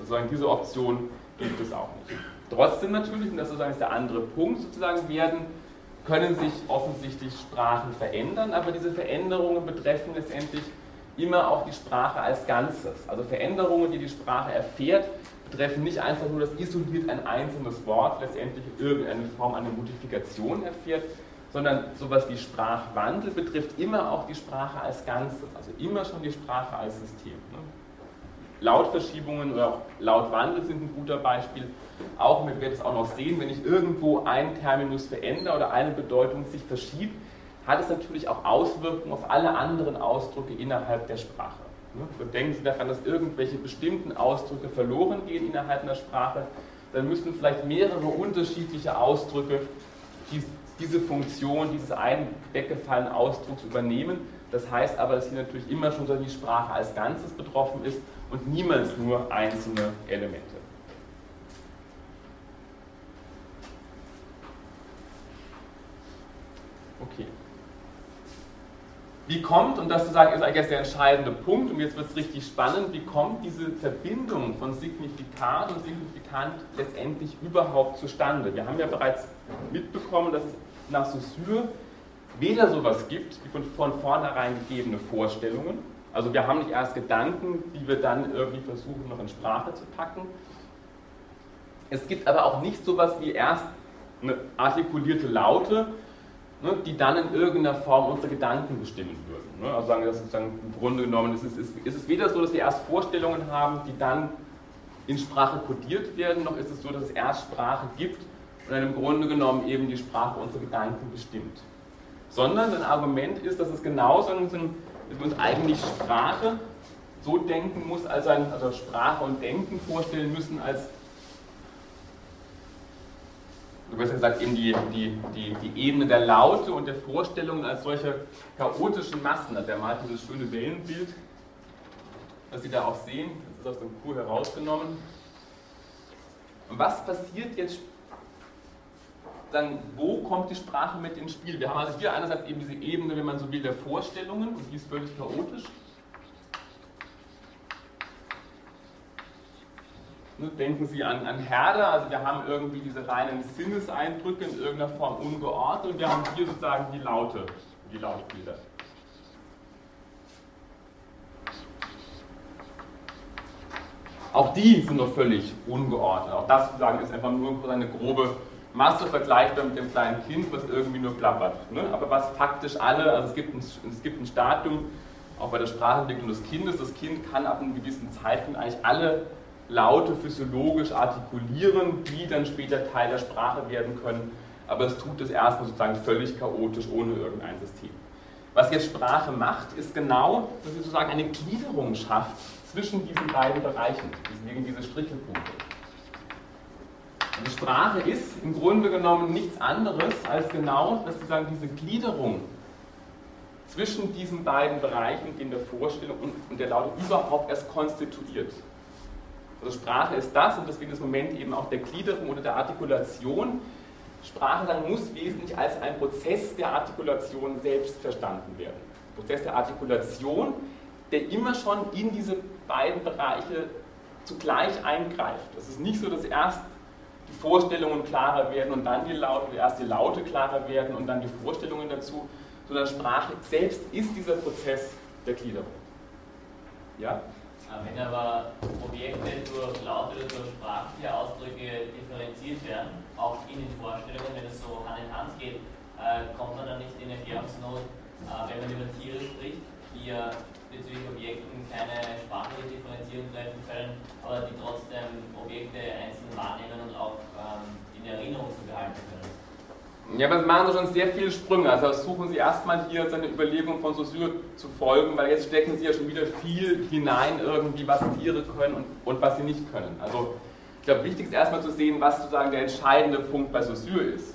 Speaker 1: Also diese Option gibt es auch nicht. Trotzdem natürlich, und das ist sozusagen der andere Punkt, sozusagen werden können sich offensichtlich Sprachen verändern, aber diese Veränderungen betreffen letztendlich immer auch die Sprache als Ganzes. Also Veränderungen, die die Sprache erfährt, betreffen nicht einfach nur, dass isoliert ein einzelnes Wort letztendlich irgendeine Form einer Modifikation erfährt, sondern sowas wie Sprachwandel betrifft immer auch die Sprache als Ganzes, also immer schon die Sprache als System. Lautverschiebungen oder auch Lautwandel sind ein guter Beispiel. Auch, wir werden es auch noch sehen, wenn ich irgendwo einen Terminus verändere oder eine Bedeutung sich verschiebt, hat es natürlich auch Auswirkungen auf alle anderen Ausdrücke innerhalb der Sprache. Ne? Denken Sie daran, dass irgendwelche bestimmten Ausdrücke verloren gehen innerhalb einer Sprache, dann müssen vielleicht mehrere unterschiedliche Ausdrücke diese Funktion dieses einen weggefallenen Ausdrucks übernehmen. Das heißt aber, dass hier natürlich immer schon die Sprache als Ganzes betroffen ist und niemals nur einzelne Elemente. Okay. Wie kommt, und das sozusagen ist eigentlich der entscheidende Punkt, und jetzt wird es richtig spannend, wie kommt diese Verbindung von Signifikat und Signifikant letztendlich überhaupt zustande? Wir haben ja bereits mitbekommen, dass es nach Saussure weder sowas gibt wie von, von vornherein gegebene Vorstellungen, also wir haben nicht erst Gedanken, die wir dann irgendwie versuchen noch in Sprache zu packen. Es gibt aber auch nicht sowas wie erst eine artikulierte Laute, ne, die dann in irgendeiner Form unsere Gedanken bestimmen würden. Ne? Also sagen wir das sozusagen im Grunde genommen, ist es, ist, ist es weder so, dass wir erst Vorstellungen haben, die dann in Sprache kodiert werden, noch ist es so, dass es erst Sprache gibt und dann im Grunde genommen eben die Sprache unsere Gedanken bestimmt. Sondern ein Argument ist, dass es genauso ein dass wir uns eigentlich Sprache so denken muss, als ein, also Sprache und Denken vorstellen müssen als, du hast gesagt, eben die, die, die, die Ebene der Laute und der Vorstellungen als solche chaotischen Massen. Der malt dieses schöne Wellenbild, das Sie da auch sehen, das ist aus dem Kur herausgenommen. Und was passiert jetzt dann, wo kommt die Sprache mit ins Spiel? Wir haben also hier einerseits eben diese Ebene, wenn man so will, der Vorstellungen und die ist völlig chaotisch. Ne, denken Sie an, an Herde, also wir haben irgendwie diese reinen Sinneseindrücke in irgendeiner Form ungeordnet und wir haben hier sozusagen die Laute, die Lautbilder. Auch die sind noch völlig ungeordnet. Auch das sozusagen ist einfach nur eine grobe Masse vergleichbar mit dem kleinen Kind, was irgendwie nur plappert. Ne? Aber was faktisch alle, also es gibt, ein, es gibt ein Stadium, auch bei der Sprachentwicklung des Kindes, das Kind kann ab einem gewissen Zeitpunkt eigentlich alle Laute physiologisch artikulieren, die dann später Teil der Sprache werden können. Aber es tut es erstmal sozusagen völlig chaotisch, ohne irgendein System. Was jetzt Sprache macht, ist genau, dass sie sozusagen eine Gliederung schafft zwischen diesen beiden Bereichen, deswegen diese Strichelpunkte. Die Sprache ist im Grunde genommen nichts anderes als genau, dass sozusagen diese Gliederung zwischen diesen beiden Bereichen, in der Vorstellung und der Laute überhaupt erst konstituiert. Also Sprache ist das und deswegen das Moment eben auch der Gliederung oder der Artikulation. Sprache dann muss wesentlich als ein Prozess der Artikulation selbst verstanden werden. Prozess der Artikulation, der immer schon in diese beiden Bereiche zugleich eingreift. Es ist nicht so, dass erst Vorstellungen klarer werden und dann die Laute, erst die Laute klarer werden und dann die Vorstellungen dazu, sondern Sprache selbst ist dieser Prozess der Gliederung.
Speaker 2: Ja? Wenn aber Objekte durch Laute oder durch sprachliche Ausdrücke differenziert werden, auch in den Vorstellungen, wenn es so Hand in Hand geht, äh, kommt man dann nicht in Erklärungsnot, äh, wenn man über Tiere spricht, ja bezüglich Objekten keine sprachliche Differenzierung treffen können, aber die trotzdem Objekte einzeln wahrnehmen und auch ähm, in Erinnerung zu behalten können.
Speaker 1: Ja, aber Sie machen schon sehr viele Sprünge. Also versuchen Sie erstmal hier seine Überlegung von Saussure zu folgen, weil jetzt stecken Sie ja schon wieder viel hinein, irgendwie, was Tiere können und, und was sie nicht können. Also ich glaube, wichtig ist erstmal zu sehen, was sozusagen der entscheidende Punkt bei Saussure ist.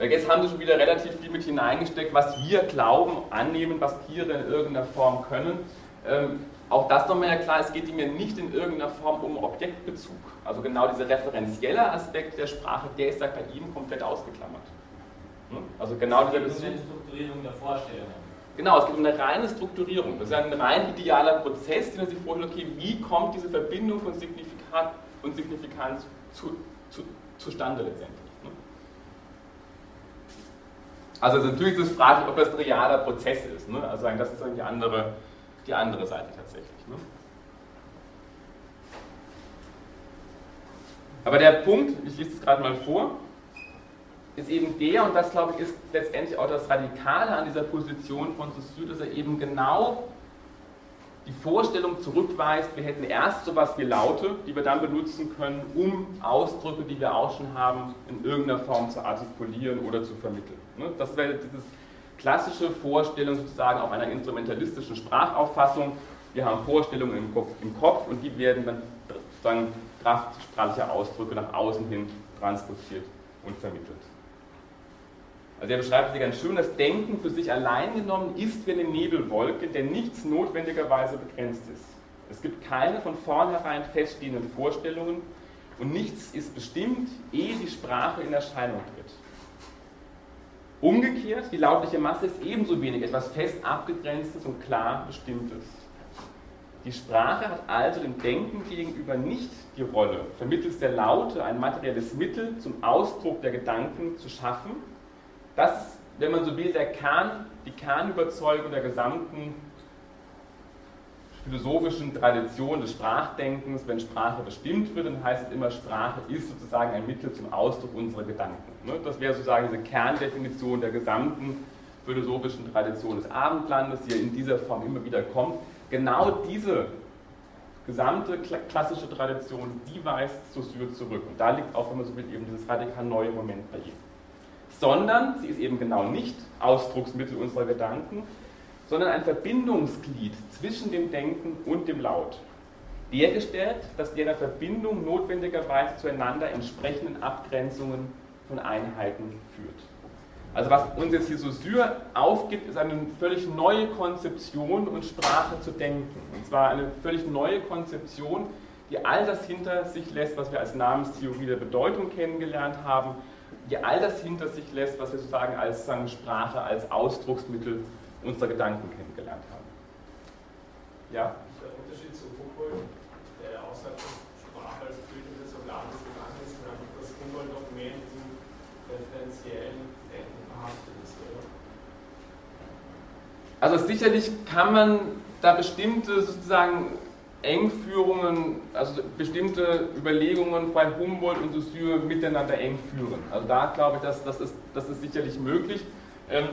Speaker 1: Weil jetzt haben Sie schon wieder relativ viel mit hineingesteckt, was wir glauben, annehmen, was Tiere in irgendeiner Form können. Ähm, auch das nochmal klar, es geht mir nicht in irgendeiner Form um Objektbezug. Also genau dieser referenzielle Aspekt der Sprache, der ist da bei ihm komplett ausgeklammert.
Speaker 2: Hm? Also genau dieser Bezug. eine Strukturierung der Vorstellungen.
Speaker 1: Genau, es geht um eine reine Strukturierung. Das ist ein rein idealer Prozess, den man sich vorstellt, okay, wie kommt diese Verbindung von Signifikat und Signifikanz zu, zu, zustande letztendlich. Also natürlich ist es fraglich, ob das ein realer Prozess ist. Ne? Also das ist die andere, die andere Seite tatsächlich. Ne? Aber der Punkt, ich lese es gerade mal vor, ist eben der, und das glaube ich ist letztendlich auch das Radikale an dieser Position von Saussure, dass er eben genau die Vorstellung zurückweist, wir hätten erst sowas wie Laute, die wir dann benutzen können, um Ausdrücke, die wir auch schon haben, in irgendeiner Form zu artikulieren oder zu vermitteln. Ne? Das wäre diese klassische Vorstellung sozusagen auch einer instrumentalistischen Sprachauffassung. Wir haben Vorstellungen im Kopf, im Kopf und die werden dann sozusagen Kraft Ausdrücke nach außen hin transportiert und vermittelt. Also er beschreibt sie ganz schön, das Denken für sich allein genommen ist wie eine Nebelwolke, der nichts notwendigerweise begrenzt ist. Es gibt keine von vornherein feststehenden Vorstellungen und nichts ist bestimmt, ehe die Sprache in Erscheinung tritt. Umgekehrt, die lautliche Masse ist ebenso wenig etwas fest abgegrenztes und klar bestimmtes. Die Sprache hat also dem Denken gegenüber nicht die Rolle, vermittels der Laute ein materielles Mittel zum Ausdruck der Gedanken zu schaffen, das wenn man so will, der Kern, die Kernüberzeugung der gesamten philosophischen Tradition des Sprachdenkens. Wenn Sprache bestimmt wird, dann heißt es immer, Sprache ist sozusagen ein Mittel zum Ausdruck unserer Gedanken. Ne? Das wäre sozusagen diese Kerndefinition der gesamten philosophischen Tradition des Abendlandes, die ja in dieser Form immer wieder kommt. Genau diese gesamte klassische Tradition, die weist Saussure zurück. Und da liegt auch, wenn man so will, eben dieses radikal neue Moment bei ihm sondern sie ist eben genau nicht Ausdrucksmittel unserer Gedanken, sondern ein Verbindungsglied zwischen dem Denken und dem Laut. Dergestellt, dass die einer Verbindung notwendigerweise zueinander entsprechenden Abgrenzungen von Einheiten führt. Also was uns jetzt hier so Syr aufgibt, ist eine völlig neue Konzeption und Sprache zu denken. Und zwar eine völlig neue Konzeption, die all das hinter sich lässt, was wir als Namenstheorie der Bedeutung kennengelernt haben, die all das hinter sich lässt, was wir sozusagen als sagen, Sprache, als Ausdrucksmittel unserer Gedanken kennengelernt haben.
Speaker 4: Ja? Der Unterschied zu Foucault, der aussagt, dass Sprache als tötendes Organ des Gedankens ist, dass Humboldt noch mehr in diesem referenziellen Denken verhaftet ist, oder?
Speaker 1: Also sicherlich kann man da bestimmte sozusagen Engführungen, also bestimmte Überlegungen bei Humboldt und Saussure miteinander eng führen. Also da glaube ich, dass, das, ist, das ist sicherlich möglich. Ähm,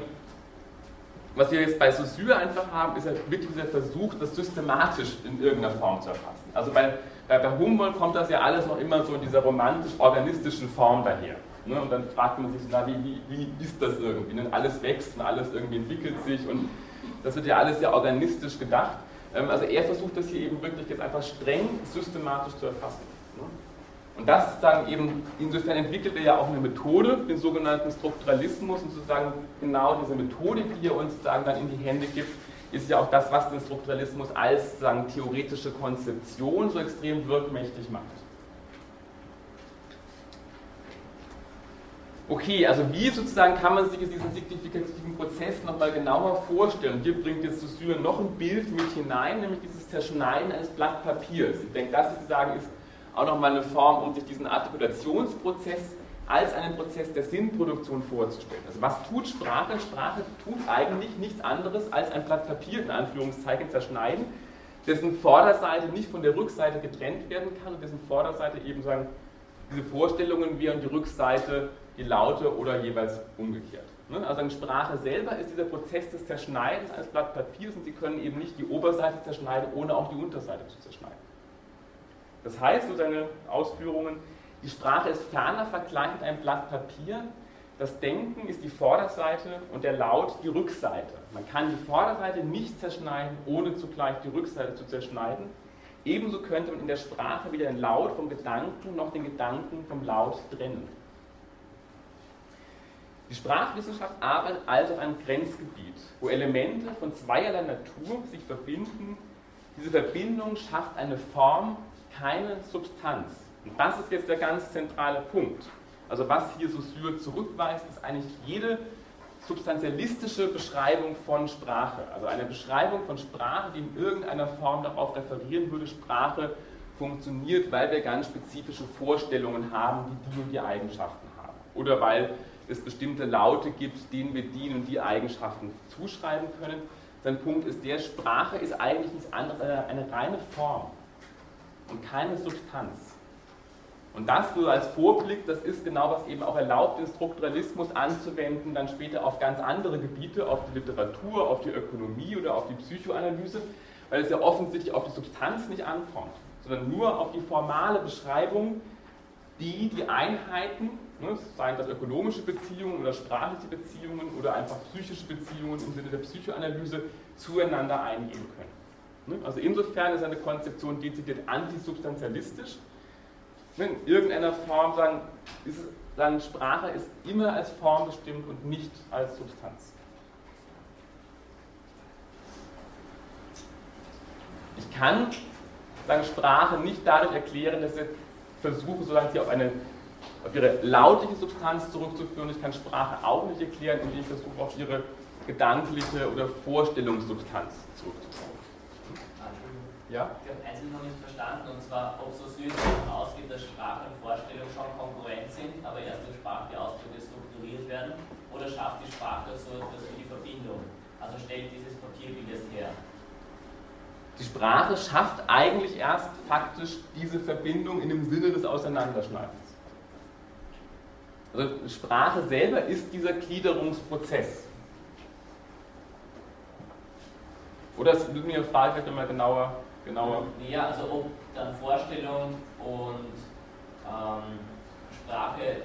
Speaker 1: was wir jetzt bei Saussure einfach haben, ist ja wirklich dieser Versuch, das systematisch in irgendeiner Form zu erfassen. Also bei, bei, bei Humboldt kommt das ja alles noch immer so in dieser romantisch-organistischen Form daher. Ne? Und dann fragt man sich, na, wie, wie, wie ist das irgendwie? Und alles wächst und alles irgendwie entwickelt sich und das wird ja alles sehr organistisch gedacht. Ähm, also er versucht das hier eben wirklich jetzt einfach streng systematisch zu erfassen. Ne? Und das sozusagen eben, insofern entwickelt er ja auch eine Methode, den sogenannten Strukturalismus, und sozusagen genau diese Methode, die er uns sozusagen dann in die Hände gibt, ist ja auch das, was den Strukturalismus als sozusagen theoretische Konzeption so extrem wirkmächtig macht. Okay, also wie sozusagen kann man sich diesen signifikativen Prozess nochmal genauer vorstellen? Hier bringt jetzt Saussure noch ein Bild mit hinein, nämlich dieses Zerschneiden eines Blatt Papiers. Ich denke, das sozusagen ist auch nochmal eine Form, um sich diesen Artikulationsprozess als einen Prozess der Sinnproduktion vorzustellen. Also was tut Sprache? Sprache tut eigentlich nichts anderes als ein Blatt Papier, in Anführungszeichen, zerschneiden, dessen Vorderseite nicht von der Rückseite getrennt werden kann und dessen Vorderseite eben sagen, diese Vorstellungen während die Rückseite die Laute oder jeweils umgekehrt. Ne? Also eine Sprache selber ist dieser Prozess des Zerschneidens eines Blatt Papiers und Sie können eben nicht die Oberseite zerschneiden, ohne auch die Unterseite zu zerschneiden. Das heißt, so seine Ausführungen, die Sprache ist ferner vergleicht mit einem Blatt Papier. Das Denken ist die Vorderseite und der Laut die Rückseite. Man kann die Vorderseite nicht zerschneiden, ohne zugleich die Rückseite zu zerschneiden. Ebenso könnte man in der Sprache weder den Laut vom Gedanken noch den Gedanken vom Laut trennen. Die Sprachwissenschaft arbeitet also auf einem Grenzgebiet, wo Elemente von zweierlei Natur sich verbinden. Diese Verbindung schafft eine Form, keine Substanz. Und das ist jetzt der ganz zentrale Punkt. Also was hier Saussure zurückweist, ist eigentlich jede substantialistische Beschreibung von Sprache. Also eine Beschreibung von Sprache, die in irgendeiner Form darauf referieren würde, Sprache funktioniert, weil wir ganz spezifische Vorstellungen haben, die die und die Eigenschaften haben. Oder weil es bestimmte Laute gibt, denen wir die und die Eigenschaften zuschreiben können. Sein Punkt ist der, Sprache ist eigentlich nichts anderes eine reine Form und keine Substanz. Und das nur als Vorblick, das ist genau, was eben auch erlaubt, den Strukturalismus anzuwenden, dann später auf ganz andere Gebiete, auf die Literatur, auf die Ökonomie oder auf die Psychoanalyse, weil es ja offensichtlich auf die Substanz nicht ankommt, sondern nur auf die formale Beschreibung, die die Einheiten Ne, seien das ökonomische Beziehungen oder sprachliche Beziehungen oder einfach psychische Beziehungen im Sinne der Psychoanalyse zueinander eingehen können. Ne, also insofern ist eine Konzeption dezidiert antisubstantialistisch. In irgendeiner Form sagen, ist, sagen, Sprache ist immer als Form bestimmt und nicht als Substanz. Ich kann sagen, Sprache nicht dadurch erklären, dass ich versuche, solange sie auf eine auf ihre lautliche Substanz zurückzuführen. Ich kann Sprache auch nicht erklären, indem ich versuche, auf ihre gedankliche oder Vorstellungssubstanz zurückzuführen.
Speaker 2: Ja? Ich habe eins noch nicht verstanden, und zwar, ob so süß davon ausgeht, dass Sprache und Vorstellung schon konkurrent sind, aber erst durch Sprache die Ausdrücke strukturiert werden, oder schafft die Sprache so etwas wie die Verbindung? Also stellt dieses Papierbild jetzt her.
Speaker 1: Die Sprache schafft eigentlich erst faktisch diese Verbindung in dem Sinne des Auseinanderschneidens. Also Sprache selber ist dieser Gliederungsprozess. Oder das würde mir Frage vielleicht nochmal genauer, genauer.
Speaker 2: Ja, also ob dann Vorstellung und ähm, Sprache,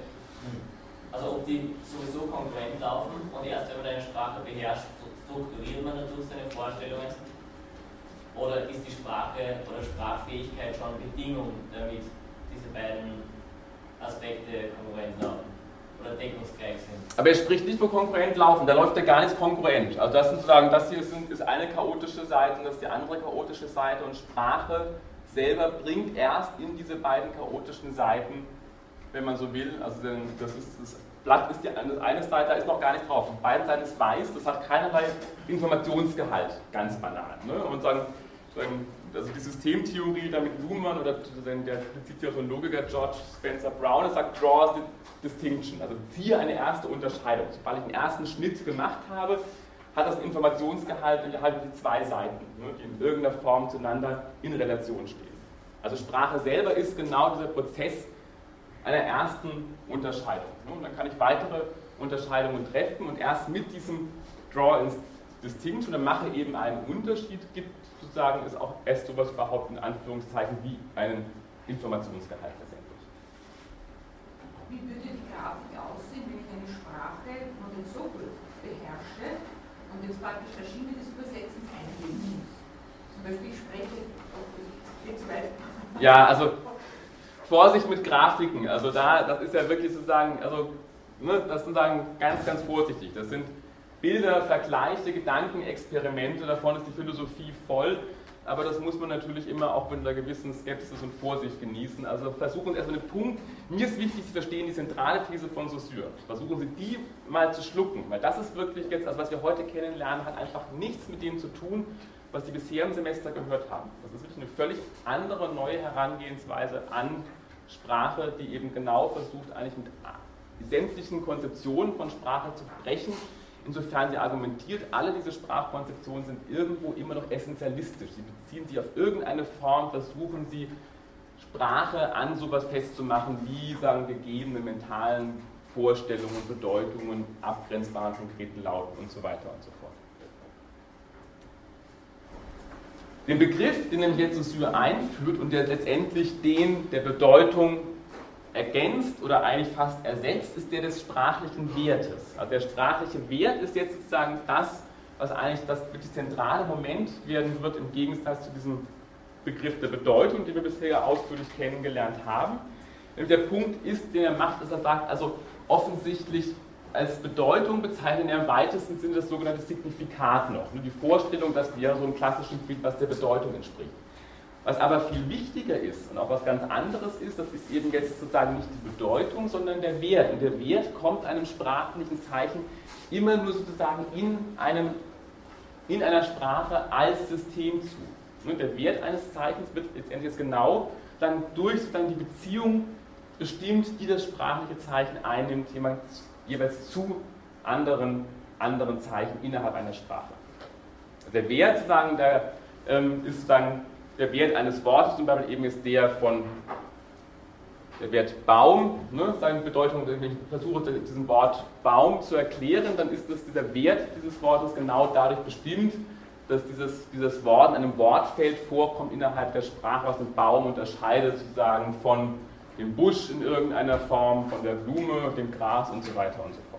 Speaker 2: also ob die sowieso konkurrent laufen und erst wenn man eine Sprache beherrscht, strukturiert man natürlich seine Vorstellungen. Oder ist die Sprache oder Sprachfähigkeit schon Bedingung, damit diese beiden Aspekte konkurrent laufen? Oder deckungsgleich sind.
Speaker 1: Aber er spricht nicht von konkurrent laufen, da läuft ja gar nichts konkurrent. Also das sozusagen, das hier sind, ist eine chaotische Seite und das ist die andere chaotische Seite und Sprache selber bringt erst in diese beiden chaotischen Seiten, wenn man so will, also das ist das Blatt ist die eine Seite, da ist noch gar nicht drauf. Auf beiden Seiten ist weiß, das hat keinerlei Informationsgehalt, ganz banal. Ne? Und sagen, sagen, also die Systemtheorie da mit Luhmann oder der einen Logiker George Spencer Brown, sagt, draw the distinction, also ziehe eine erste Unterscheidung. Sobald ich einen ersten Schnitt gemacht habe, hat das Informationsgehalt innerhalb die zwei Seiten, ne, die in irgendeiner Form zueinander in Relation stehen. Also Sprache selber ist genau dieser Prozess einer ersten Unterscheidung. Ne, und dann kann ich weitere Unterscheidungen treffen und erst mit diesem Draw Distinction, dann mache eben einen Unterschied, gibt sozusagen es auch erst sowas überhaupt in Anführungszeichen wie einen Informationsgehalt letztendlich.
Speaker 5: Wie würde die Grafik aussehen, wenn ich eine Sprache von den so gut beherrsche und jetzt praktisch verschiedene des Übersetzens eingeben muss? Zum Beispiel, ich spreche, jetzt weit.
Speaker 1: Ja, also Vorsicht mit Grafiken. Also da, das ist ja wirklich sozusagen, also ne, das sozusagen ganz, ganz vorsichtig. Das sind Bilder, Vergleiche, Gedankenexperimente, davon ist die Philosophie voll. Aber das muss man natürlich immer auch mit einer gewissen Skepsis und Vorsicht genießen. Also versuchen Sie erstmal den Punkt, mir ist wichtig, Sie verstehen die zentrale These von Saussure. Versuchen Sie die mal zu schlucken, weil das ist wirklich jetzt, also was wir heute kennenlernen, hat einfach nichts mit dem zu tun, was Sie bisher im Semester gehört haben. Das ist wirklich eine völlig andere, neue Herangehensweise an Sprache, die eben genau versucht, eigentlich mit sämtlichen Konzeptionen von Sprache zu brechen Insofern sie argumentiert, alle diese Sprachkonzeptionen sind irgendwo immer noch essentialistisch. Sie beziehen sich auf irgendeine Form, versuchen sie Sprache an sowas festzumachen, wie sagen gegebene mentalen Vorstellungen, Bedeutungen, abgrenzbaren konkreten Lauten und so weiter und so fort. Den Begriff, den nämlich jetzt Saussure einführt und der letztendlich den der Bedeutung ergänzt oder eigentlich fast ersetzt, ist der des sprachlichen Wertes. Also der sprachliche Wert ist jetzt sozusagen das, was eigentlich das wirklich zentrale Moment werden wird im Gegensatz zu diesem Begriff der Bedeutung, den wir bisher ausführlich kennengelernt haben. Der Punkt ist, den er macht, dass er sagt, also offensichtlich als Bedeutung bezeichnen er im weitesten Sinne das sogenannte Signifikat noch. Die Vorstellung, dass wir so ein klassisches Bild, was der Bedeutung entspricht. Was aber viel wichtiger ist und auch was ganz anderes ist, das ist eben jetzt sozusagen nicht die Bedeutung, sondern der Wert. Und der Wert kommt einem sprachlichen Zeichen immer nur sozusagen in, einem, in einer Sprache als System zu. Und der Wert eines Zeichens wird letztendlich genau dann durch sozusagen die Beziehung bestimmt, die das sprachliche Zeichen einnimmt, jeweils zu anderen, anderen Zeichen innerhalb einer Sprache. Der Wert sozusagen, der, ähm, ist sozusagen der Wert eines Wortes zum Beispiel eben ist der von der Wert Baum, ne, seine Bedeutung, wenn ich versuche, diesen Wort Baum zu erklären, dann ist das, dieser Wert dieses Wortes genau dadurch bestimmt, dass dieses, dieses Wort in einem Wortfeld vorkommt innerhalb der Sprache, was den Baum unterscheidet sozusagen von dem Busch in irgendeiner Form, von der Blume, dem Gras und so weiter und so fort.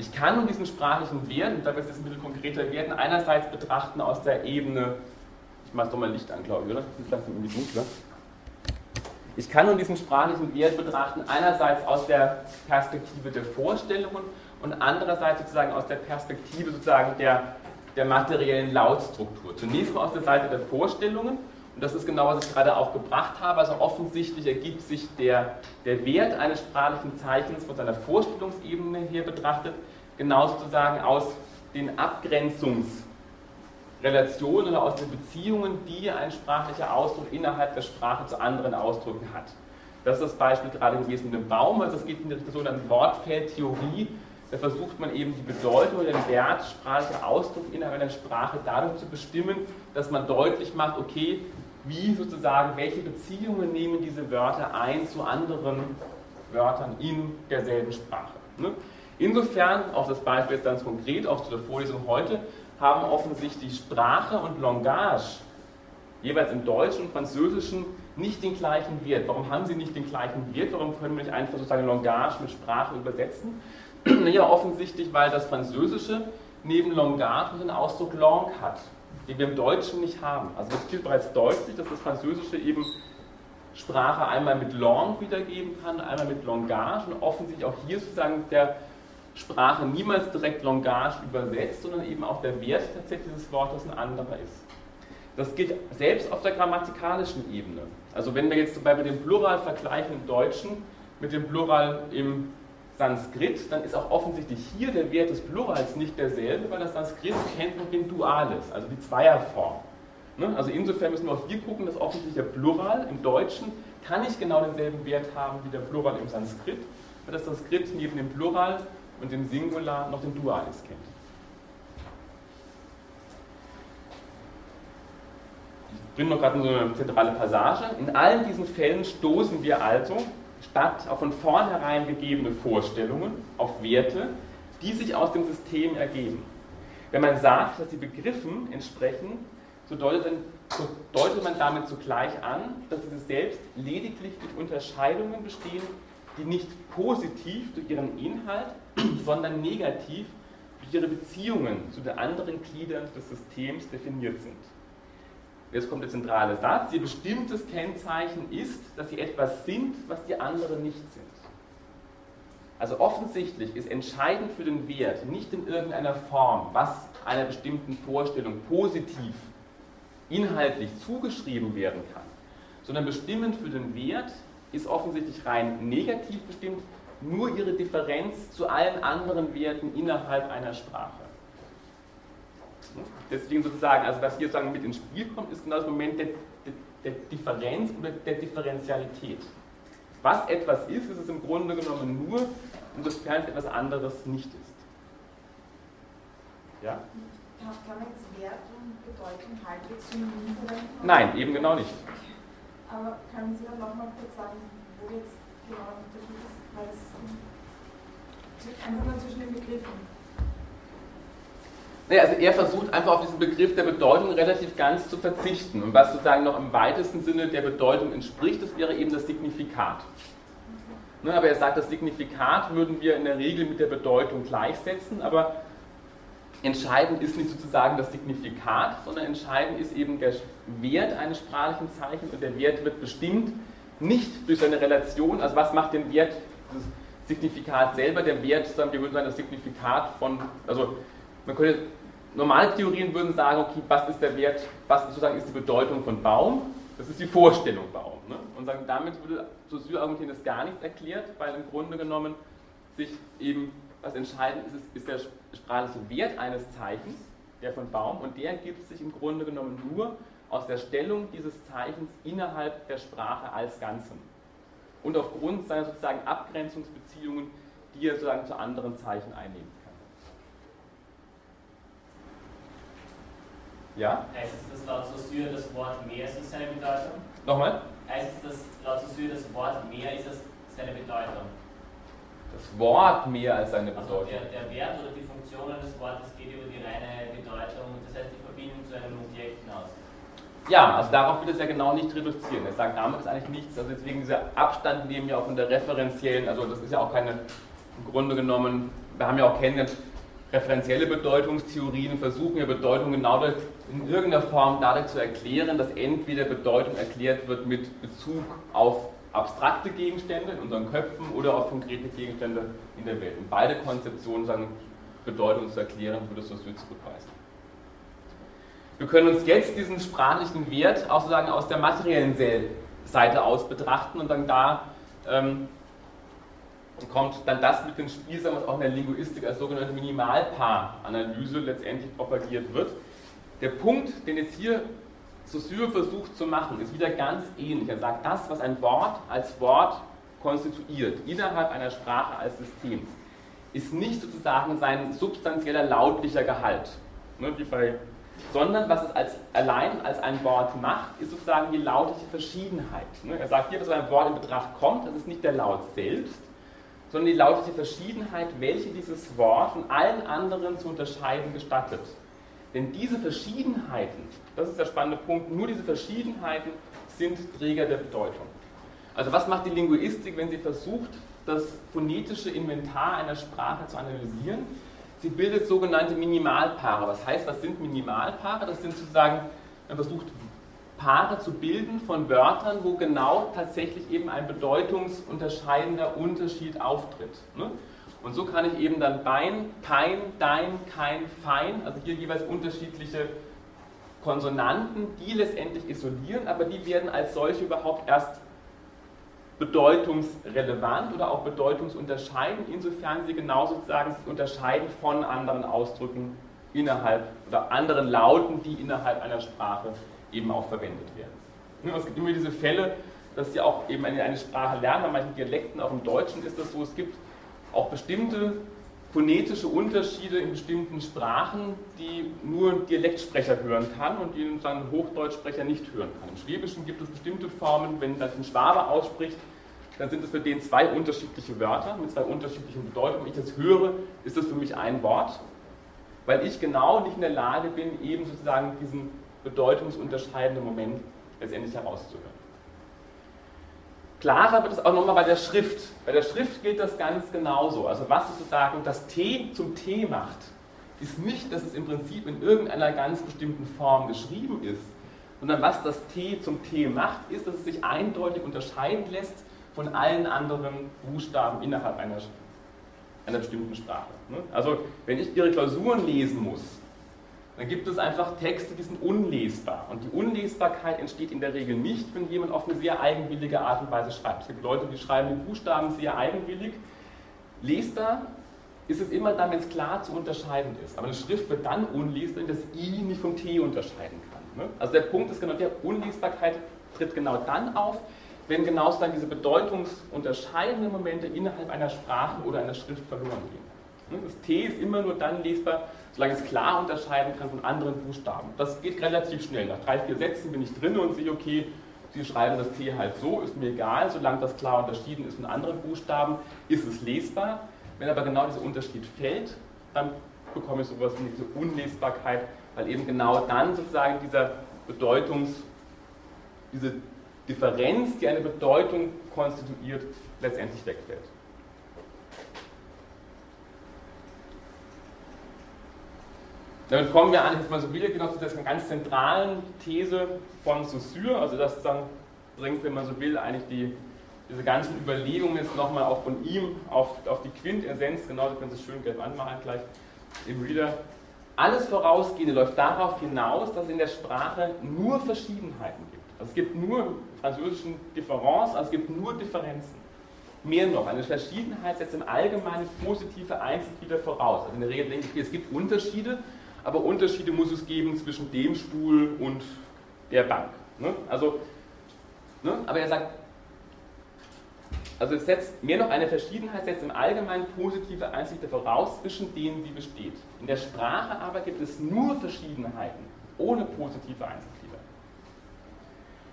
Speaker 1: Ich kann nun diesen sprachlichen Wert, und da wird es ein bisschen konkreter werden, einerseits betrachten aus der Ebene, ich mache es doch mal Licht an, glaube ich, oder? Ist langsam irgendwie dunkler. Ich kann nun diesen sprachlichen Wert betrachten, einerseits aus der Perspektive der Vorstellungen und andererseits sozusagen aus der Perspektive sozusagen der, der materiellen Lautstruktur. Zunächst mal aus der Seite der Vorstellungen, und das ist genau, was ich gerade auch gebracht habe. Also offensichtlich ergibt sich der, der Wert eines sprachlichen Zeichens von seiner Vorstellungsebene her betrachtet genau sozusagen aus den Abgrenzungsrelationen oder aus den Beziehungen, die ein sprachlicher Ausdruck innerhalb der Sprache zu anderen Ausdrücken hat. Das ist das Beispiel gerade gewesen mit dem Baum, also es geht in die sogenannte Wortfeldtheorie. Da versucht man eben die Bedeutung oder den Wert sprachlicher Ausdruck innerhalb einer Sprache dadurch zu bestimmen, dass man deutlich macht, okay, wie sozusagen, welche Beziehungen nehmen diese Wörter ein zu anderen Wörtern in derselben Sprache. Ne? Insofern, auch das Beispiel ist ganz konkret, auch zu der Vorlesung heute, haben offensichtlich Sprache und Langage jeweils im Deutschen und Französischen nicht den gleichen Wert. Warum haben sie nicht den gleichen Wert? Warum können wir nicht einfach sozusagen Langage mit Sprache übersetzen? naja, offensichtlich, weil das Französische neben Langage den Ausdruck Langue hat, den wir im Deutschen nicht haben. Also es wird bereits deutlich, dass das Französische eben Sprache einmal mit Langue wiedergeben kann, einmal mit Langage und offensichtlich auch hier sozusagen der Sprache niemals direkt Langage übersetzt, sondern eben auch der Wert tatsächlich des Wortes ein anderer ist. Das gilt selbst auf der grammatikalischen Ebene. Also wenn wir jetzt zum Beispiel den Plural vergleichen im Deutschen mit dem Plural im Sanskrit, dann ist auch offensichtlich hier der Wert des Plurals nicht derselbe, weil das Sanskrit kennt noch den Duales, also die Zweierform. Ne? Also insofern müssen wir auch hier gucken, dass offensichtlich der Plural im Deutschen kann nicht genau denselben Wert haben wie der Plural im Sanskrit, weil das Sanskrit neben dem Plural und dem Singular noch den Dualis kennt. Ich bringe noch gerade so eine zentrale Passage. In allen diesen Fällen stoßen wir also statt auf von vornherein gegebene Vorstellungen, auf Werte, die sich aus dem System ergeben. Wenn man sagt, dass die Begriffen entsprechen, so deutet, so deutet man damit zugleich an, dass diese selbst lediglich durch Unterscheidungen bestehen, die nicht positiv durch ihren Inhalt, sondern negativ durch ihre Beziehungen zu den anderen Gliedern des Systems definiert sind. Jetzt kommt der zentrale Satz. Ihr bestimmtes Kennzeichen ist, dass sie etwas sind, was die anderen nicht sind. Also offensichtlich ist entscheidend für den Wert nicht in irgendeiner Form, was einer bestimmten Vorstellung positiv inhaltlich zugeschrieben werden kann, sondern bestimmend für den Wert ist offensichtlich rein negativ bestimmt nur ihre Differenz zu allen anderen Werten innerhalb einer Sprache. Deswegen sozusagen, also was hier sozusagen mit ins Spiel kommt, ist genau das Moment der, der, der Differenz oder der Differentialität. Was etwas ist, ist es im Grunde genommen nur, insofern es etwas anderes nicht ist.
Speaker 5: Ja? Kann man jetzt Wert und Bedeutung halbwegs synonym verwenden?
Speaker 1: Nein, eben genau nicht.
Speaker 5: Aber können Sie dann nochmal kurz sagen, wo jetzt genau der Unterschied ist? Weil es einfach nur zwischen den Begriffen.
Speaker 1: Naja, also er versucht einfach auf diesen Begriff der Bedeutung relativ ganz zu verzichten. Und was sozusagen noch im weitesten Sinne der Bedeutung entspricht, das wäre eben das Signifikat. Ne, aber er sagt, das Signifikat würden wir in der Regel mit der Bedeutung gleichsetzen, aber entscheidend ist nicht sozusagen das Signifikat, sondern entscheidend ist eben der Wert eines sprachlichen Zeichens und der Wert wird bestimmt nicht durch seine Relation, also was macht den Wert, das Signifikat selber, der Wert, wir würden sagen, das Signifikat von, also man könnte normale Theorien würden sagen, okay, was ist der Wert, was sozusagen ist die Bedeutung von Baum? Das ist die Vorstellung Baum. Ne? Und sagen, damit würde Saussure argumentieren, dass gar nichts erklärt, weil im Grunde genommen sich eben, was entscheidend ist, ist der sprachliche Wert eines Zeichens, der von Baum, und der ergibt sich im Grunde genommen nur aus der Stellung dieses Zeichens innerhalb der Sprache als Ganzem. Und aufgrund seiner sozusagen Abgrenzungsbeziehungen, die er sozusagen zu anderen Zeichen einnimmt. Ja?
Speaker 2: Heißt es, dass laut Saussure das Wort mehr ist als seine Bedeutung?
Speaker 1: Nochmal?
Speaker 2: Heißt es, dass laut Saussure das Wort mehr ist als seine Bedeutung?
Speaker 1: Das Wort mehr als seine
Speaker 2: Bedeutung? Also der, der Wert oder die Funktion eines Wortes geht über die reine Bedeutung, das heißt die Verbindung zu einem Objekt hinaus.
Speaker 1: Ja, also darauf will es ja genau nicht reduzieren. Er sagt, damit ist eigentlich nichts, also deswegen dieser Abstand nehmen wir auch von der referenziellen, also das ist ja auch keine, im Grunde genommen, wir haben ja auch kennengelernt, referenzielle Bedeutungstheorien versuchen ja Bedeutung genau in irgendeiner Form dadurch zu erklären, dass entweder Bedeutung erklärt wird mit Bezug auf abstrakte Gegenstände in unseren Köpfen oder auf konkrete Gegenstände in der Welt. Und beide Konzeptionen sagen, Bedeutung zu erklären, würde Saussure zurückweisen. Wir können uns jetzt diesen sprachlichen Wert auch sozusagen aus der materiellen Seite aus betrachten und dann da ähm, kommt dann das mit ins Spiel, was auch in der Linguistik als sogenannte Minimalpaaranalyse letztendlich propagiert wird. Der Punkt, den jetzt hier Saussure versucht zu machen, ist wieder ganz ähnlich. Er sagt, das, was ein Wort als Wort konstituiert, innerhalb einer Sprache als Systems, ist nicht sozusagen sein substanzieller lautlicher Gehalt, ne, wie bei, sondern was es als, allein als ein Wort macht, ist sozusagen die lautliche Verschiedenheit. Ne. Er sagt hier, dass ein Wort in Betracht kommt, das ist nicht der Laut selbst, sondern die lautliche Verschiedenheit, welche dieses Wort von allen anderen zu unterscheiden gestattet. Denn diese Verschiedenheiten, das ist der spannende Punkt, nur diese Verschiedenheiten sind Träger der Bedeutung. Also was macht die Linguistik, wenn sie versucht, das phonetische Inventar einer Sprache zu analysieren? Sie bildet sogenannte Minimalpaare. Was heißt, was sind Minimalpaare? Das sind sozusagen, man versucht Paare zu bilden von Wörtern, wo genau tatsächlich eben ein bedeutungsunterscheidender Unterschied auftritt. Ne? Und so kann ich eben dann Bein, Pein, Dein, Kein, Fein, also hier jeweils unterschiedliche Konsonanten, die letztendlich isolieren, aber die werden als solche überhaupt erst bedeutungsrelevant oder auch bedeutungsunterscheidend, insofern sie genau sozusagen sich unterscheiden von anderen Ausdrücken innerhalb oder anderen Lauten, die innerhalb einer Sprache eben auch verwendet werden. Es gibt immer diese Fälle, dass sie auch eben eine, Sprache lernen, bei manchen Dialekten, auch im Deutschen ist das so, es gibt auch bestimmte phonetische Unterschiede in bestimmten Sprachen, die nur ein Dialektsprecher hören kann und die ein Hochdeutstsprecher nicht hören kann. Im Schwäbischen gibt es bestimmte Formen, wenn das ein Schwabe ausspricht, dann sind es für den zwei unterschiedliche Wörter mit zwei unterschiedlichen Bedeutungen. Wenn ich das höre, ist das für mich ein Wort, weil ich genau nicht in der Lage bin, eben sozusagen diesen bedeutungsunterscheidenden Moment letztendlich herauszuhören. Klarer wird es auch nochmal bei der Schrift. Bei der Schrift gilt das ganz genauso. Also was sozusagen das T zum T macht, ist nicht, dass es im Prinzip in irgendeiner ganz bestimmten Form geschrieben ist, sondern was das T zum T macht, ist, dass es sich eindeutig unterscheiden lässt von allen anderen Buchstaben innerhalb einer, einer bestimmten Sprache. Ne? Also wenn ich Ihre Klausuren lesen muss, dann gibt es einfach Texte, die sind unlesbar. Und die Unlesbarkeit entsteht in der Regel nicht, wenn jemand auf eine sehr eigenwillige Art und Weise schreibt. Es gibt Leute, die schreiben die Buchstaben sehr eigenwillig. Lesbar ist es immer dann, wenn es klar zu unterscheiden ist. Aber eine Schrift wird dann unlesbar, wenn das I nicht vom T unterscheiden kann. Ne? Also der Punkt ist genau, der Unlesbarkeit tritt genau dann auf, wenn genau dann diese bedeutungsunterscheidenden Momente innerhalb einer Sprache oder einer Schrift verloren gehen. Ne? Das T ist immer nur dann lesbar, solange es klar unterscheiden kann von anderen Buchstaben. Das geht relativ schnell. Nach drei, vier Sätzen bin ich drin und sehe, okay, Sie schreiben das T halt so, ist mir egal, solange das klar unterschieden ist von anderen Buchstaben, ist es lesbar. Wenn aber genau dieser Unterschied fällt, dann bekomme ich sowas wie diese Unlesbarkeit, weil eben genau dann sozusagen dieser Bedeutungs, diese Differenz, die eine Bedeutung konstituiert, letztendlich wegfällt. Damit kommen wir jetzt mal so wieder genau zu dieser ganz zentralen These von Saussure, also das dann bringt, wenn man so will, eigentlich die, diese ganzen Überlegungen jetzt nochmal auch von ihm auf, auf die Quintessenz, genau, Sie können es schön gelb anmalen gleich im Reader. Alles Vorausgehende läuft darauf hinaus, dass es in der Sprache nur Verschiedenheiten gibt. Also es gibt nur französischen Differenz, also es gibt nur Differenzen. Mehr noch, eine Verschiedenheit setzt im Allgemeinen positive Einzelglieder voraus. Also in der Regel denke ich, es gibt Unterschiede, aber Unterschiede muss es geben zwischen dem Stuhl und der Bank. Ne? Also, ne? aber er sagt, also es setzt mehr noch eine Verschiedenheit, setzt im Allgemeinen positive Einsicht voraus, zwischen denen sie besteht. In der Sprache aber gibt es nur Verschiedenheiten, ohne positive Einzelglieder.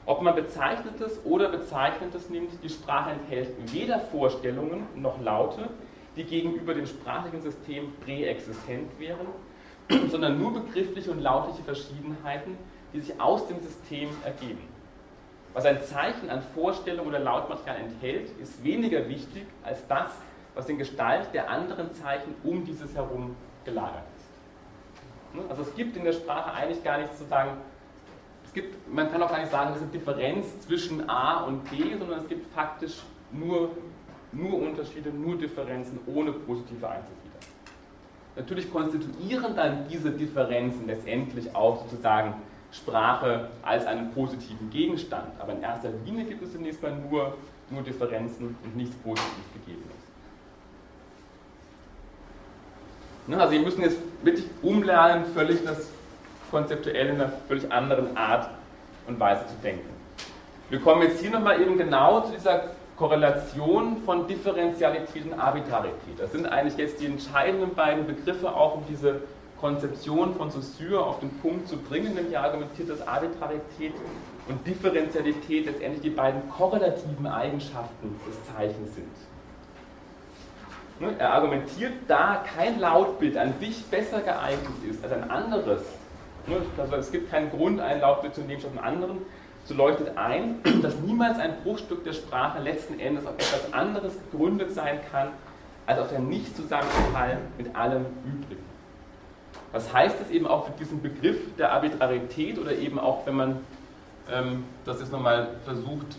Speaker 1: Ob man Bezeichnetes oder Bezeichnetes nimmt, die Sprache enthält weder Vorstellungen noch Laute, die gegenüber dem sprachlichen System präexistent wären, sondern nur begriffliche und lautliche Verschiedenheiten, die sich aus dem System ergeben. Was ein Zeichen an Vorstellung oder Lautmaterial enthält, ist weniger wichtig als das, was in Gestalt der anderen Zeichen um dieses herum gelagert ist. Ne? Also es gibt in der Sprache eigentlich gar nichts zu sagen, es gibt, man kann auch gar nicht sagen, es ist eine Differenz zwischen A und B, sondern es gibt faktisch nur, nur Unterschiede, nur Differenzen ohne positive Einzelheiten. Natürlich konstituieren dann diese Differenzen letztendlich auch sozusagen Sprache als einen positiven Gegenstand. Aber in erster Linie gibt es zunächst mal nur, nur Differenzen und nichts positiv Gegebenes. Ne, also Sie müssen jetzt wirklich umlernen, völlig das konzeptuell in einer völlig anderen Art und Weise zu denken. Wir kommen jetzt hier nochmal eben genau zu dieser Korrelation von Differentialität und Arbitrarität. Das sind eigentlich jetzt die entscheidenden beiden Begriffe, auch um diese Konzeption von Saussure auf den Punkt zu bringen, nämlich er argumentiert, dass Arbitrarität und Differentialität letztendlich die beiden korrelativen Eigenschaften des Zeichens sind. Er argumentiert, da kein Lautbild an sich besser geeignet ist als ein anderes, ne, also es gibt keinen Grund, ein Lautbild zu nehmen statt einem anderen, so leuchtet ein, dass niemals ein Bruchstück der Sprache letzten Endes auf etwas anderes gegründet sein kann, als auf ein Nichtzusammenfall mit allem Übrigen. Was heißt das eben auch für diesen Begriff der Arbitrarität oder eben auch, wenn man ähm, das jetzt nochmal versucht,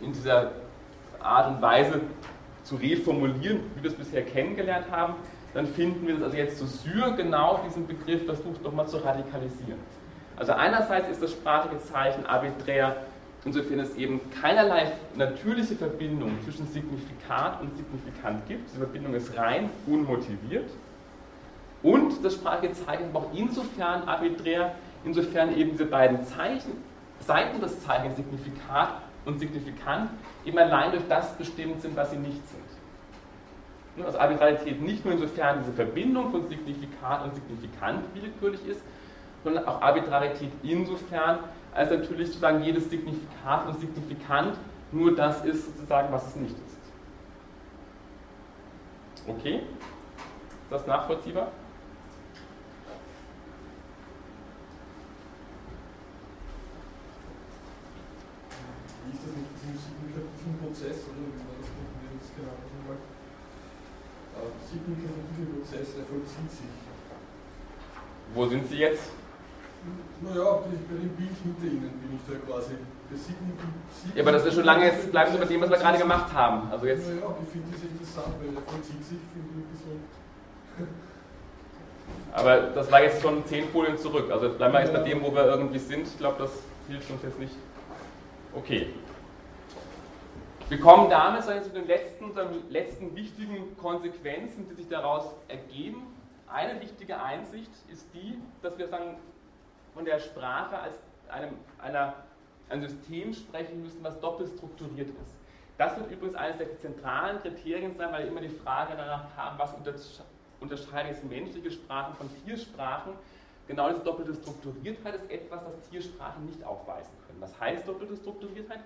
Speaker 1: in dieser Art und Weise zu reformulieren, wie wir es bisher kennengelernt haben, dann finden wir, dass also jetzt Saussure genau diesen Begriff versucht nochmal zu radikalisieren. Also einerseits ist das sprachliche Zeichen arbiträr, insofern es eben keinerlei natürliche Verbindung zwischen Signifikat und Signifikant gibt. Diese Verbindung ist rein unmotiviert. Und das sprachliche Zeichen ist auch insofern arbiträr, insofern eben diese beiden Zeichen, Seiten des Zeichens Signifikat und Signifikant, eben allein durch das bestimmt sind, was sie nicht sind. Also Arbitrarität nicht nur insofern diese Verbindung von Signifikat und Signifikant willkürlich ist, sondern auch Arbitrarität insofern, als natürlich sozusagen jedes Signifikat und Signifikant nur das ist, sozusagen, was es nicht ist. Okay? Ist das nachvollziehbar?
Speaker 6: Wie ist das mit diesem signifikativen Prozess, oder wie war das genau nochmal? Äh, Prozess, der vollzieht sich.
Speaker 1: Wo sind Sie jetzt?
Speaker 6: Naja, bei dem Bild hinter Ihnen bin ich da quasi.
Speaker 1: Ja, aber das ist schon lange, jetzt bleiben Sie bei dem, was wir gerade gemacht haben. Also jetzt
Speaker 6: naja, ich finde das interessant, weil der vollzieht sich, finde ich ein bisschen.
Speaker 1: Aber das war jetzt schon zehn Folien zurück. Also bleiben wir jetzt bei dem, wo wir irgendwie sind. Ich glaube, das hilft uns jetzt nicht. Okay. Wir kommen damit zu den letzten, letzten wichtigen Konsequenzen, die sich daraus ergeben. Eine wichtige Einsicht ist die, dass wir sagen, von der Sprache als einem, einer, ein System sprechen müssen, was doppelt strukturiert ist. Das wird übrigens eines der zentralen Kriterien sein, weil wir immer die Frage danach haben, was unterscheidet jetzt menschliche Sprachen von Tiersprachen. Genau diese doppelte Strukturiertheit ist etwas, das Tiersprachen nicht aufweisen können. Was heißt doppelte Strukturiertheit?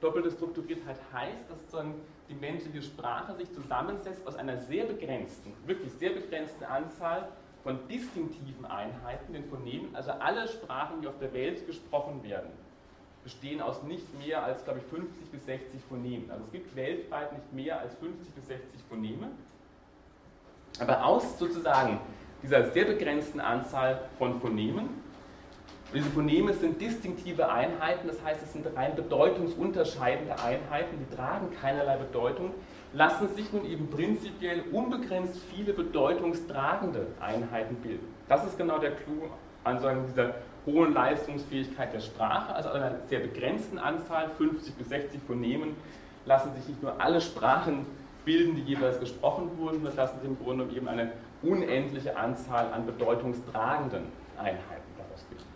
Speaker 1: Doppelte Strukturiertheit heißt, dass die menschliche Sprache sich zusammensetzt aus einer sehr begrenzten, wirklich sehr begrenzten Anzahl von distinktiven Einheiten, den Phonemen, also alle Sprachen, die auf der Welt gesprochen werden, bestehen aus nicht mehr als, glaube ich, 50 bis 60 Phonemen. Also es gibt weltweit nicht mehr als 50 bis 60 Phoneme. Aber aus sozusagen dieser sehr begrenzten Anzahl von Phonemen, und diese Phoneme sind distinktive Einheiten, das heißt, es sind rein bedeutungsunterscheidende Einheiten, die tragen keinerlei Bedeutung, lassen sich nun eben prinzipiell unbegrenzt viele bedeutungstragende Einheiten bilden. Das ist genau der Clou an so dieser hohen Leistungsfähigkeit der Sprache, also einer sehr begrenzten Anzahl, 50 bis 60 Phonemen, lassen sich nicht nur alle Sprachen bilden, die jeweils gesprochen wurden, sondern lassen sich im Grunde eben eine unendliche Anzahl an bedeutungstragenden Einheiten daraus bilden.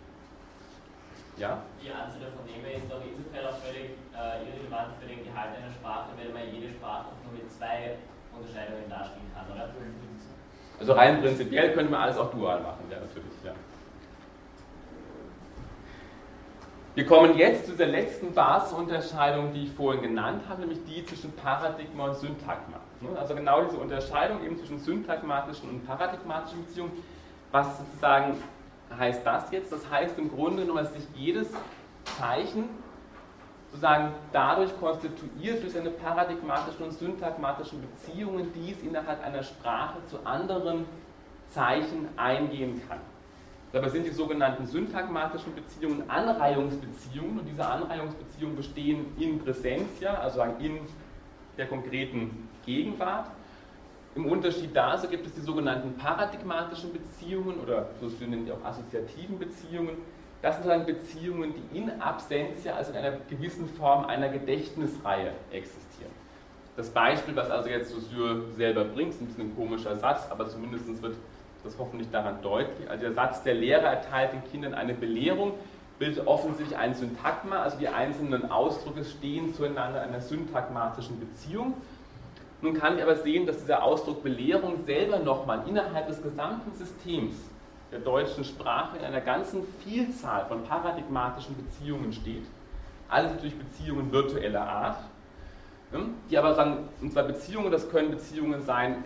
Speaker 2: Ja? Die Anzahl der Phoneme ist doch insofern auch völlig äh, irrelevant für den Gehalt einer Sprache, weil man jede Sprache nur mit zwei Unterscheidungen darstellen kann, oder?
Speaker 1: Also rein prinzipiell könnte man alles auch dual machen, ja natürlich, ja. Wir kommen jetzt zu der letzten Basisunterscheidung, die ich vorhin genannt habe, nämlich die zwischen Paradigma und Syntagma. Also genau diese Unterscheidung eben zwischen syntagmatischen und paradigmatischen Beziehungen. Was sozusagen heißt das jetzt? Das heißt im Grunde genommen, dass sich jedes Zeichen sozusagen dadurch konstituiert durch seine paradigmatischen und syntagmatischen Beziehungen, die es innerhalb einer Sprache zu anderen Zeichen eingehen kann. Dabei sind die sogenannten syntagmatischen Beziehungen Anreihungsbeziehungen und diese Anreihungsbeziehungen bestehen in Präsentia, also in der konkreten Gegenwart. Im Unterschied dazu gibt es die sogenannten paradigmatischen Beziehungen oder so nennen die auch assoziativen Beziehungen, das sind dann Beziehungen, die in Absentia, also in einer gewissen Form einer Gedächtnisreihe existieren. Das Beispiel, was also jetzt Saussure selber bringt, ist ein bisschen ein komischer Satz, aber zumindest wird das hoffentlich daran deutlich. Also der Satz, der Lehrer erteilt den Kindern eine Belehrung, bildet offensichtlich ein Syntagma, also die einzelnen Ausdrücke stehen zueinander in einer syntagmatischen Beziehung. Nun kann ich aber sehen, dass dieser Ausdruck Belehrung selber nochmal innerhalb des gesamten Systems der deutschen Sprache in einer ganzen Vielzahl von paradigmatischen Beziehungen steht. Alles natürlich Beziehungen virtueller Art, ne, die aber sagen, und zwar Beziehungen, das können Beziehungen sein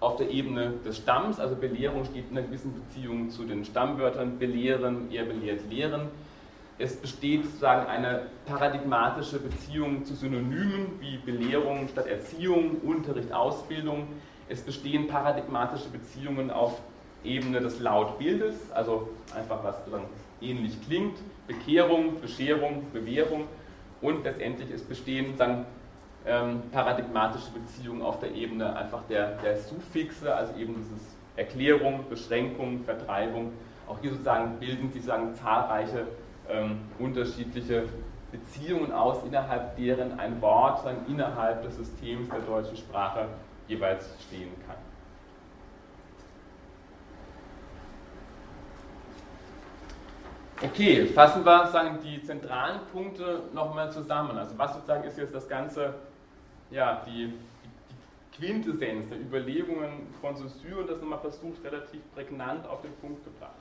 Speaker 1: auf der Ebene des Stamms, also Belehrung steht in einer gewissen Beziehung zu den Stammwörtern belehren, er belehrt, lehren. Es besteht sozusagen eine paradigmatische Beziehung zu Synonymen wie Belehrung statt Erziehung, Unterricht, Ausbildung. Es bestehen paradigmatische Beziehungen auf Ebene des Lautbildes, also einfach was ähnlich klingt, Bekehrung, Bescherung, Bewährung und letztendlich ist bestehen dann ähm, paradigmatische Beziehungen auf der Ebene einfach der, der Suffixe, also eben dieses Erklärung, Beschränkung, Vertreibung. Auch hier sozusagen bilden sich sagen, zahlreiche ähm, unterschiedliche Beziehungen aus, innerhalb deren ein Wort dann innerhalb des Systems der deutschen Sprache jeweils stehen kann. Okay, fassen wir sagen, die zentralen Punkte nochmal zusammen. Also was sozusagen ist jetzt das Ganze, ja, die, die Quintessenz der Überlegungen von Saussure und das nochmal versucht, relativ prägnant auf den Punkt gebracht.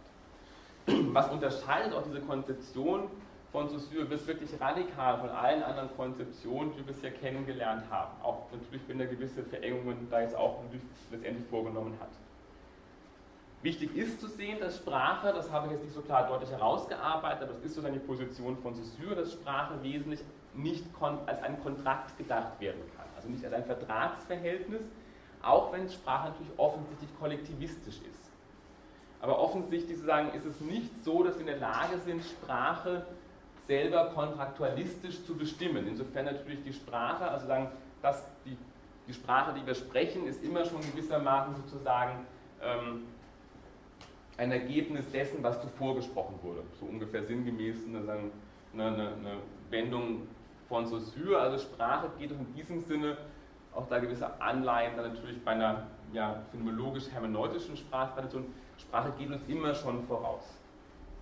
Speaker 1: Was unterscheidet auch diese Konzeption von Saussure bis wirklich radikal von allen anderen Konzeptionen, die wir bisher kennengelernt haben? Auch natürlich, wenn er gewisse Verengungen da jetzt auch letztendlich vorgenommen hat. Wichtig ist zu sehen, dass Sprache, das habe ich jetzt nicht so klar deutlich herausgearbeitet, aber das ist sozusagen die Position von Saussure, dass Sprache wesentlich nicht als ein Kontrakt gedacht werden kann. Also nicht als ein Vertragsverhältnis, auch wenn Sprache natürlich offensichtlich kollektivistisch ist. Aber offensichtlich sozusagen ist es nicht so, dass wir in der Lage sind, Sprache selber kontraktualistisch zu bestimmen. Insofern natürlich die Sprache, also sagen, dass die, die Sprache, die wir sprechen, ist immer schon gewissermaßen sozusagen ähm, ein Ergebnis dessen, was zuvor gesprochen wurde. So ungefähr sinngemäß eine, eine, eine Wendung von Saussure. Also Sprache geht in diesem Sinne auch da gewisse Anleihen dann natürlich bei einer ja, phänomenologisch-hermeneutischen Sprachtradition. Sprache geht uns immer schon voraus.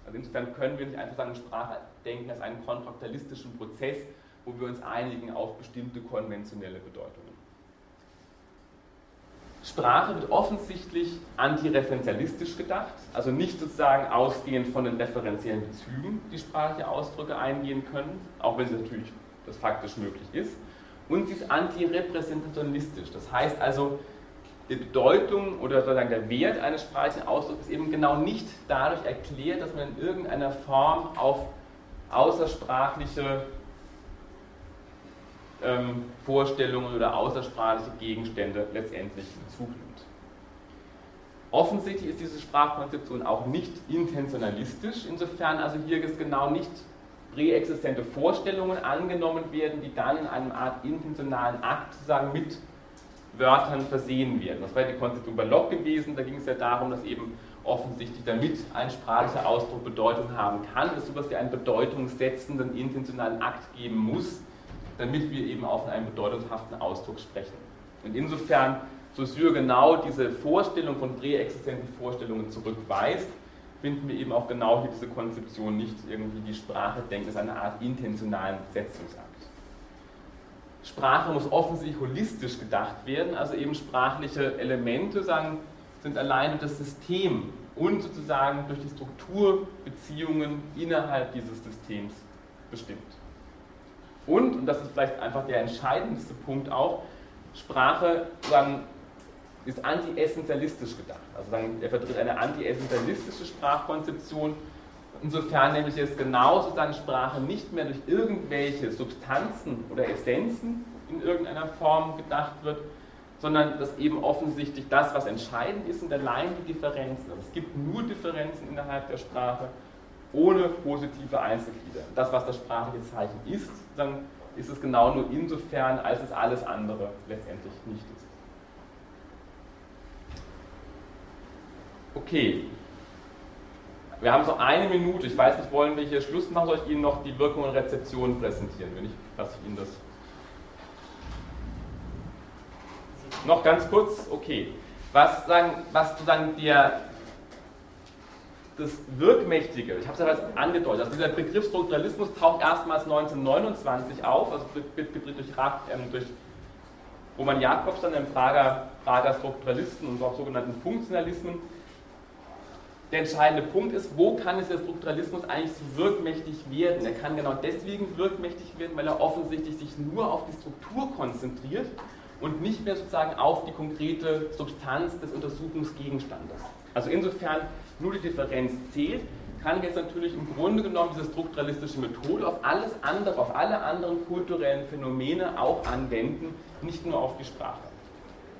Speaker 1: Also insofern können wir nicht einfach sagen, Sprache denken als einen kontraktalistischen Prozess, wo wir uns einigen auf bestimmte konventionelle Bedeutungen. Sprache wird offensichtlich antireferenzialistisch gedacht, also nicht sozusagen ausgehend von den referenziellen Bezügen, die sprachliche Ausdrücke eingehen können, auch wenn sie natürlich das faktisch möglich ist. Und sie ist antirepräsentationistisch, das heißt also, die Bedeutung oder sozusagen der Wert eines sprachlichen Ausdrucks ist eben genau nicht dadurch erklärt, dass man in irgendeiner Form auf außersprachliche ähm, Vorstellungen oder außersprachliche Gegenstände letztendlich Bezug. Offensichtlich ist diese Sprachkonzeption auch nicht intentionalistisch, insofern also hier genau nicht präexistente Vorstellungen angenommen werden, die dann in einem Art intentionalen Akt sozusagen mit Wörtern versehen werden. Das war die Konzeption bei Locke gewesen, da ging es ja darum, dass eben offensichtlich damit ein sprachlicher Ausdruck Bedeutung haben kann, es sowas wie einen bedeutungssetzenden intentionalen Akt geben muss, damit wir eben auf einen bedeutungshaften Ausdruck sprechen. Und insofern Saussure genau diese Vorstellung von präexistenten Vorstellungen zurückweist, finden wir eben auch genau hier diese Konzeption nicht irgendwie die Sprache denkt, ist eine Art intentionalen Setzungsakt. Sprache muss offensichtlich holistisch gedacht werden, also eben sprachliche Elemente sagen, sind allein durch das System und sozusagen durch die Strukturbeziehungen innerhalb dieses Systems bestimmt. Und, und das ist vielleicht einfach der entscheidendste Punkt auch, Sprache sagen, ist anti-essentialistisch gedacht. Also sagen, er vertritt eine anti-essentialistische Sprachkonzeption, insofern nämlich jetzt genau sozusagen Sprache nicht mehr durch irgendwelche Substanzen oder Essenzen in irgendeiner Form gedacht wird, sondern dass eben offensichtlich das, was entscheidend ist, sind allein die Differenzen. Also es gibt nur Differenzen innerhalb der Sprache ohne positive Einzelglieder. Das, was das sprachliche Zeichen ist, dann ist es genau nur insofern, als es alles andere letztendlich nicht ist. Okay. Wir haben so eine Minute. Ich weiß nicht, wollen wir hier Schluss machen? Soll ich Ihnen noch die Wirkung und Rezeption präsentieren? Wenn ich, lasse ich Ihnen das. Noch ganz kurz? Okay. Was, sagen, was sozusagen der das Wirkmächtige, ich habe es ja bereits angedeutet, also dieser Begriff Strukturalismus taucht erstmals 1929 auf, also durch, ähm, durch Roman Jakobs, dann den Prager, Prager Strukturalisten und auch sogenannten Funktionalismen. Der entscheidende Punkt ist, wo kann es der Strukturalismus eigentlich so wirkmächtig werden? Er kann genau deswegen wirkmächtig werden, weil er offensichtlich sich nur auf die Struktur konzentriert und nicht mehr sozusagen auf die konkrete Substanz des Untersuchungsgegenstandes. Also insofern nur die Differenz zählt, kann jetzt natürlich im Grunde genommen diese strukturalistische Methode auf alles andere, auf alle anderen kulturellen Phänomene auch anwenden, nicht nur auf die Sprache.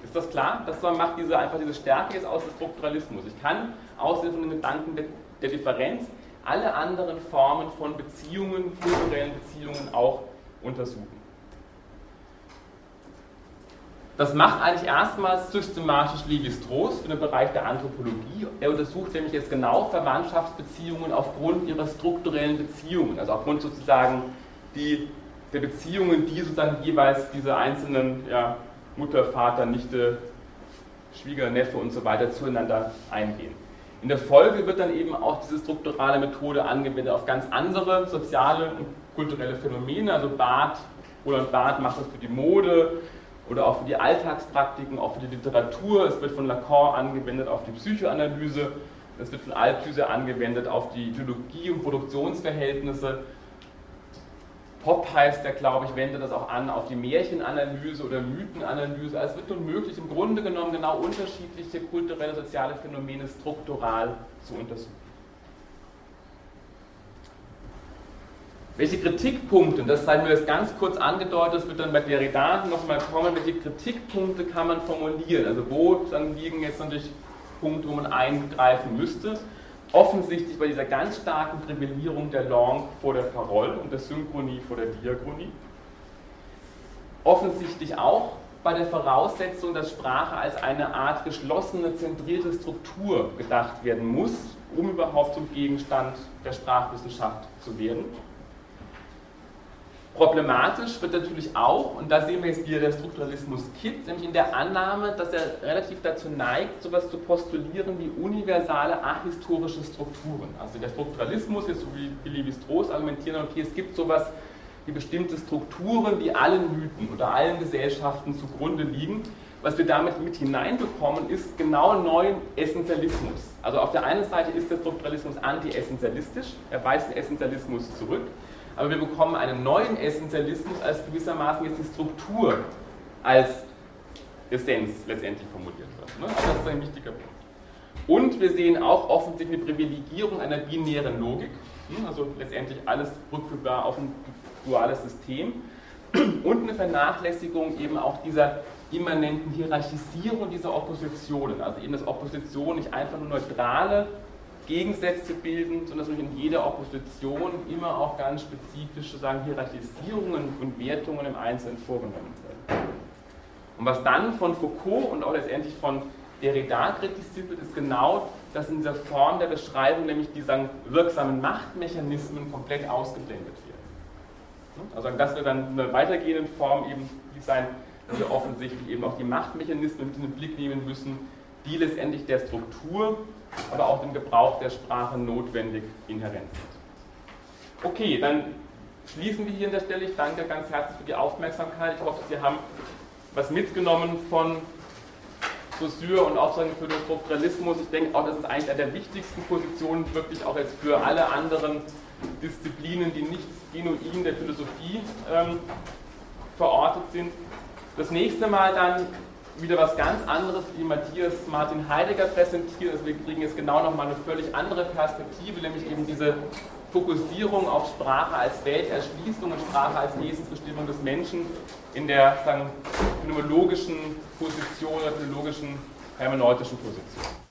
Speaker 1: Ist das klar? Das macht diese, einfach diese Stärke jetzt aus des Strukturalismus. Ich kann außer von den Gedanken der, der Differenz alle anderen Formen von Beziehungen, kulturellen Beziehungen auch untersuchen. Das macht eigentlich erstmals systematisch Levi-Strauss für den Bereich der Anthropologie. Er untersucht nämlich jetzt genau Verwandtschaftsbeziehungen aufgrund ihrer strukturellen Beziehungen, also aufgrund sozusagen die, der Beziehungen, die sozusagen jeweils diese einzelnen ja, Mutter, Vater, Nichte, Schwieger, Neffe und so weiter zueinander eingehen. In der Folge wird dann eben auch diese strukturale Methode angewendet auf ganz andere soziale und kulturelle Phänomene. Also Barth, Roland Barth macht das für die Mode, oder auch für die Alltagspraktiken, auch für die Literatur. Es wird von Lacan angewendet auf die Psychoanalyse, es wird von Althusser angewendet auf die Ideologie und Produktionsverhältnisse. Pop heißt der, glaube ich, wendet das auch an auf die Märchenanalyse oder Mythenanalyse. Also es wird nun möglich, im Grunde genommen genau unterschiedliche kulturelle, soziale Phänomene struktural zu untersuchen. Welche Kritikpunkte, das sei mir jetzt ganz kurz angedeutet, das wird dann bei Derrida nochmal kommen, welche Kritikpunkte kann man formulieren? Also wo dann liegen jetzt natürlich Punkte, wo man eingreifen müsste? Offensichtlich bei dieser ganz starken Privilegierung der Langue vor der Parole und der Synchronie vor der Diachronie. Offensichtlich auch bei der Voraussetzung, dass Sprache als eine Art geschlossene, zentrierte Struktur gedacht werden muss, um überhaupt zum Gegenstand der Sprachwissenschaft zu werden. Problematisch wird natürlich auch, und da sehen wir jetzt wieder der Strukturalismus Kit, nämlich in der Annahme, dass er relativ dazu neigt, sowas zu postulieren wie universale ahistorische Strukturen. Also der Strukturalismus, jetzt so wie Billy Strauss argumentieren, okay, es gibt sowas wie bestimmte Strukturen, die allen Mythen oder allen Gesellschaften zugrunde liegen. Was wir damit mit hineinbekommen, ist genau neuen Essentialismus. Also auf der einen Seite ist der Strukturalismus anti-essentialistisch, er weist den Essentialismus zurück aber wir bekommen einen neuen Essentialismus als gewissermaßen jetzt die Struktur als Essenz letztendlich formuliert wird. Ne? Also das ist ein wichtiger Punkt. Und wir sehen auch offensichtlich eine Privilegierung einer binären Logik, hm? also letztendlich alles rückführbar auf ein duales System und eine Vernachlässigung eben auch dieser immanenten Hierarchisierung dieser Oppositionen, also eben, dass Opposition nicht einfach nur neutrale Gegensätze bilden, sondern dass in jeder Opposition immer auch ganz spezifische sagen, Hierarchisierungen und Wertungen im Einzelnen vorgenommen werden. Und was dann von Foucault und auch letztendlich von Derrida kritisiert wird, ist genau, dass in dieser Form der Beschreibung nämlich die sagen, wirksamen Machtmechanismen komplett ausgeblendet werden. Also das wird dann in einer weitergehenden Form eben die sein, dass wir offensichtlich eben auch die Machtmechanismen in den Blick nehmen müssen, die letztendlich der Struktur aber auch dem Gebrauch der Sprache notwendig inhärent sind. Okay, dann schließen wir hier an der Stelle. Ich danke ganz herzlich für die Aufmerksamkeit. Ich hoffe, Sie haben was mitgenommen von Saussure und auch für den Strukturalismus. Ich denke auch, das ist eigentlich eine der wichtigsten Positionen, wirklich auch jetzt für alle anderen Disziplinen, die nicht genuin der Philosophie ähm, verortet sind. Das nächste Mal dann wieder was ganz anderes, wie Matthias Martin Heidegger präsentiert. Also wir kriegen jetzt genau nochmal eine völlig andere Perspektive, nämlich eben diese Fokussierung auf Sprache als Welterschließung und Sprache als Wesensbestimmung des Menschen in der sagen, phänomenologischen Position oder phänomenologischen hermeneutischen Position.